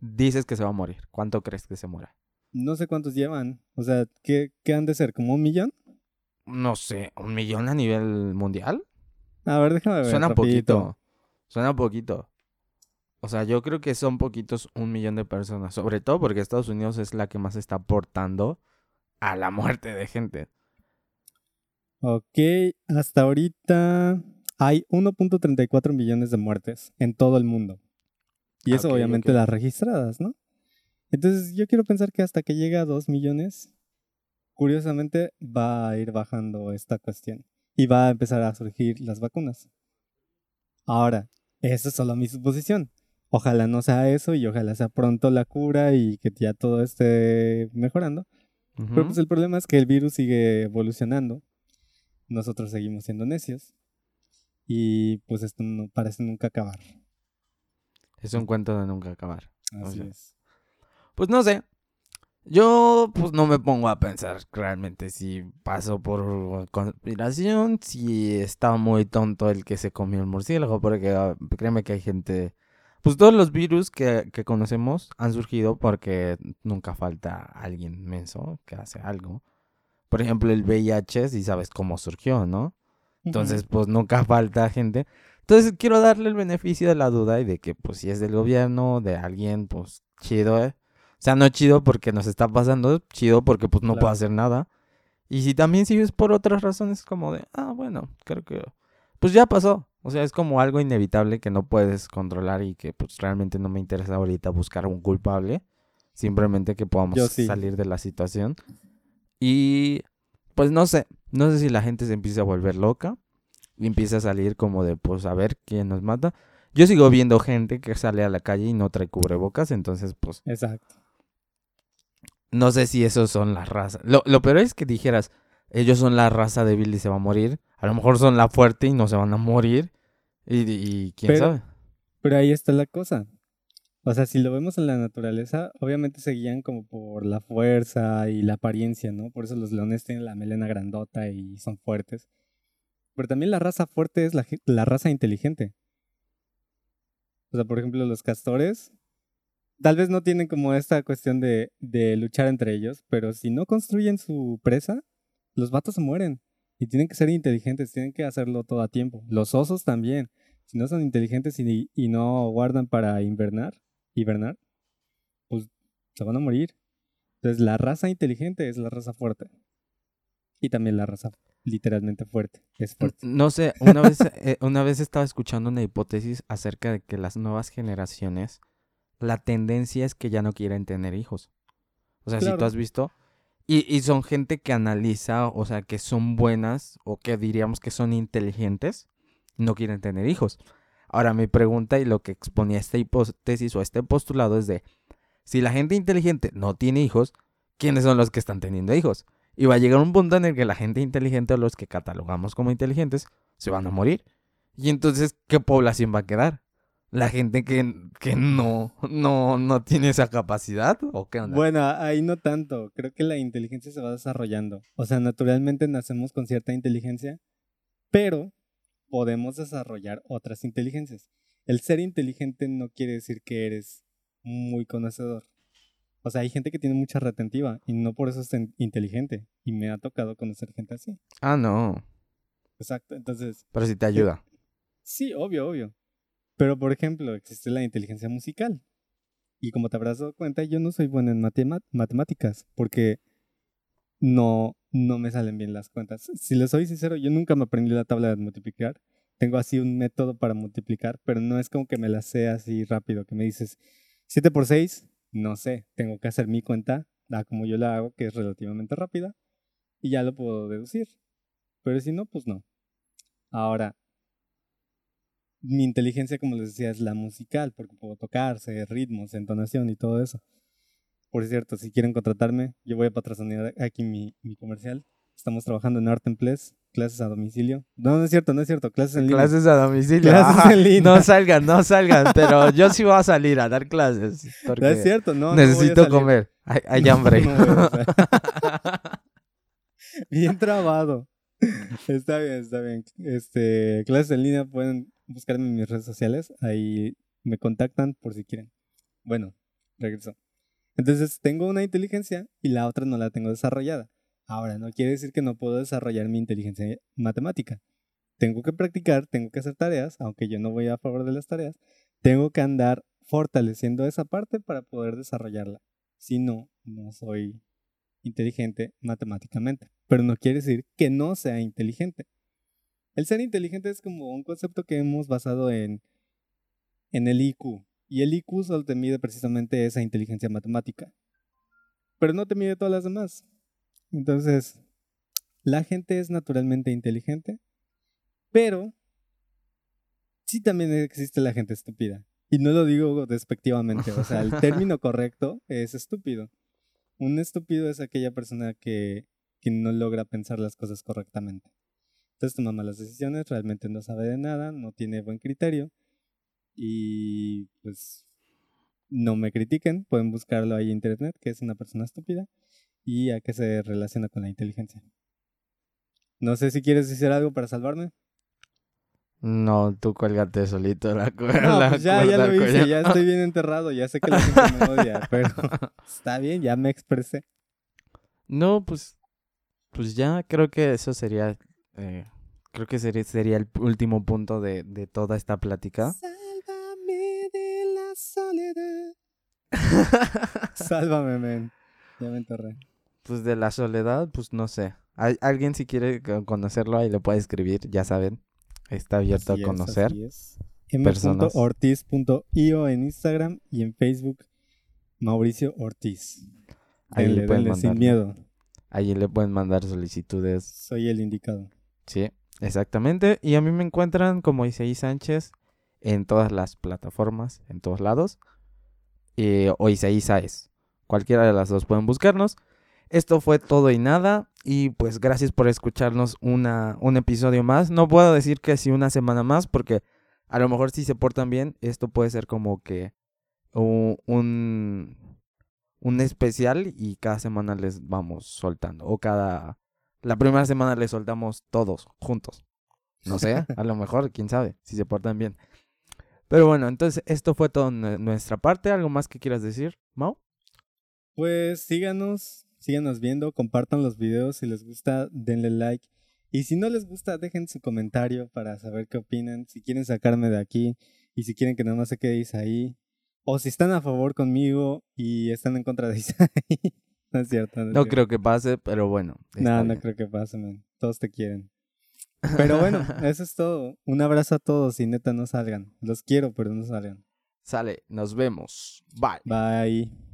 dices que se va a morir? ¿Cuánto crees que se muera? No sé cuántos llevan. O sea, ¿qué, qué han de ser? ¿Como un millón? No sé, ¿un millón a nivel mundial? A ver, déjame ver. Suena poquito. Suena poquito. O sea, yo creo que son poquitos un millón de personas. Sobre todo porque Estados Unidos es la que más está aportando a la muerte de gente. Ok, hasta ahorita hay 1.34 millones de muertes en todo el mundo. Y eso obviamente las registradas, ¿no? Entonces yo quiero pensar que hasta que llegue a 2 millones, curiosamente va a ir bajando esta cuestión. Y va a empezar a surgir las vacunas. Ahora, esa es solo mi suposición. Ojalá no sea eso y ojalá sea pronto la cura y que ya todo esté mejorando. Pero pues el problema es que el virus sigue evolucionando. Nosotros seguimos siendo necios. Y pues esto no parece nunca acabar. Es un cuento de nunca acabar. Así es. Pues no sé. Yo pues no me pongo a pensar realmente si pasó por conspiración, si está muy tonto el que se comió el murciélago, porque ah, créeme que hay gente pues todos los virus que, conocemos han surgido porque nunca falta alguien menso que hace algo. Por ejemplo, el VIH, si sabes cómo surgió, ¿no? Entonces, pues nunca <laughs> falta gente. Entonces, quiero darle el beneficio de la duda y de que, pues, si es del gobierno, de alguien, pues, chido, ¿eh? O sea, no chido porque nos está pasando, chido porque, pues, no puedo hacer nada. Y si también sigues por otras razones, como de, ah, bueno, creo que, pues ya pasó. O sea, es como algo inevitable que no puedes controlar y que pues realmente no me interesa ahorita buscar un culpable. Simplemente que podamos salir de la situación. Y pues no sé, no sé si la gente se empieza a volver loca y empieza a salir como de pues a ver quién nos mata. Yo sigo viendo gente que sale a la calle y no trae cubrebocas, entonces pues... Exacto. No sé si esos son las razas. Lo, lo peor es que dijeras, ellos son la raza débil y se va a morir. A lo mejor son la fuerte y no se van a morir. Y, quién sabe. Pero ahí está la cosa. O sea, si lo vemos en la naturaleza, obviamente se guían como por la fuerza y la apariencia, ¿no? Por eso los leones tienen la melena grandota y son fuertes. Pero también la raza fuerte es la, la raza inteligente. O sea, por ejemplo, los castores tal vez no tienen como esta cuestión de, de luchar entre ellos, pero si no construyen su presa, los vatos se mueren. Y tienen que ser inteligentes, tienen que hacerlo todo a tiempo. Los osos también. Si no son inteligentes y, y no guardan para invernar, hibernar, pues se van a morir. Entonces la raza inteligente es la raza fuerte. Y también la raza literalmente fuerte. Es fuerte. No sé, una vez, eh, una vez estaba escuchando una hipótesis acerca de que las nuevas generaciones, la tendencia es que ya no quieren tener hijos. O sea, si tú has visto, y, y, son gente que analiza, o sea, que son buenas o que diríamos que son inteligentes, no quieren tener hijos. Ahora mi pregunta y lo que exponía esta hipótesis o este postulado es de, si la gente inteligente no tiene hijos, ¿quiénes son los que están teniendo hijos? Y va a llegar un punto en el que la gente inteligente o los que catalogamos como inteligentes se van a morir. Y entonces, ¿qué población va a quedar? La gente que, que no, no, no tiene esa capacidad o qué onda? Bueno, ahí no tanto. Creo que la inteligencia se va desarrollando. O sea, naturalmente nacemos con cierta inteligencia, pero podemos desarrollar otras inteligencias. El ser inteligente no quiere decir que eres muy conocedor. O sea, hay gente que tiene mucha retentiva y no por eso es inteligente. Y me ha tocado conocer gente así. Ah, no. Exacto, entonces... Pero si te ayuda. Sí, obvio, obvio. Pero, por ejemplo, existe la inteligencia musical. Y como te habrás dado cuenta, yo no soy bueno en matemáticas, porque no, no me salen bien las cuentas. Si les soy sincero, yo nunca me aprendí la tabla de multiplicar. Tengo así un método para multiplicar, pero no es como que me la sé así rápido, que me dices 7 por 6, no sé, tengo que hacer mi cuenta, da como yo la hago, que es relativamente rápida, y ya lo puedo deducir. Pero si no, pues no. Ahora, mi inteligencia, como les decía, es la musical, porque puedo tocarse, ritmos, entonación y todo eso. Por cierto, si quieren contratarme, yo voy a patrocinar aquí mi, mi comercial. Estamos trabajando en Art Place, clases a domicilio. No, no es cierto, no es cierto, clases en línea. Clases a domicilio. Clases Ajá. en línea. No salgan, no salgan, pero yo sí voy a salir a dar clases. No es cierto, no. necesito comer. Hay, hambre. no <laughs> bien trabado. Está bien, está bien. Este, clases en línea pueden buscarme en mis redes sociales. Ahí me contactan por si quieren. Bueno, regreso. Entonces tengo una inteligencia y la otra no la tengo desarrollada. Ahora, no quiere decir que no puedo desarrollar mi inteligencia matemática. Tengo que practicar, tengo que hacer tareas, aunque yo no voy a favor de las tareas. Tengo que andar fortaleciendo esa parte para poder desarrollarla. Si no, no soy inteligente matemáticamente. Pero no quiere decir que no sea inteligente. El ser inteligente es como un concepto que hemos basado en, en el IQ. Y el IQ solo te mide precisamente esa inteligencia matemática. Pero no te mide todas las demás. Entonces, la gente es naturalmente inteligente, pero sí también existe la gente estúpida. Y no lo digo despectivamente, o sea, el <laughs> término correcto es estúpido. Un estúpido es aquella persona que, que no logra pensar las cosas correctamente. Entonces toma malas decisiones, realmente no sabe de nada, no tiene buen criterio y pues no me critiquen, pueden buscarlo ahí en internet, que es una persona estúpida y a qué se relaciona con la inteligencia. No sé si quieres decir algo para salvarme. No, tú cuélgate solito la, cu- No, pues ya, ya cuerda lo hice, ya estoy bien enterrado, ya sé que la gente me odia, <laughs> pero está bien, ya me expresé. No, pues, pues ya creo que eso sería, eh, creo que sería, sería el último punto de, de toda esta plática. Sálvame de la soledad. <laughs> Sálvame, men. Ya me enterré. Pues de la soledad, pues no sé. Hay, alguien si quiere co- conocerlo ahí le puede escribir, ya saben. Está abierto Así a conocer. es. m.ortiz.io en Instagram y en Facebook Mauricio Ortiz. Ahí le pueden denle, sin miedo. Ahí le pueden mandar solicitudes. Soy el indicado. Sí, exactamente. Y a mí me encuentran como Isaí Sánchez en todas las plataformas, en todos lados. Eh, o Isaí Sáez. Cualquiera de las dos pueden buscarnos. Esto fue todo y nada. Y pues gracias por escucharnos una, un episodio más. No puedo decir que sí una semana más porque a lo mejor si se portan bien, esto puede ser como que un, un especial y cada semana les vamos soltando. O cada... La primera semana les soltamos todos juntos. No sé, <laughs> a lo mejor, quién sabe, si se portan bien. Pero bueno, entonces esto fue todo nuestra parte. ¿Algo más que quieras decir, Mau? Pues síganos, síganos viendo, compartan los videos, si les gusta, denle like. Y si no les gusta, dejen su comentario para saber qué opinan, si quieren sacarme de aquí y si quieren que nada más se quede ahí. O si están a favor conmigo y están en contra de Isaí. No es cierto. No, es No cierto. creo que pase, pero bueno. No, no bien. creo que pase, man. Todos te quieren. Pero bueno, <laughs> eso es todo. Un abrazo a todos y neta no salgan. Los quiero, pero no salgan. Sale, nos vemos. Bye. Bye.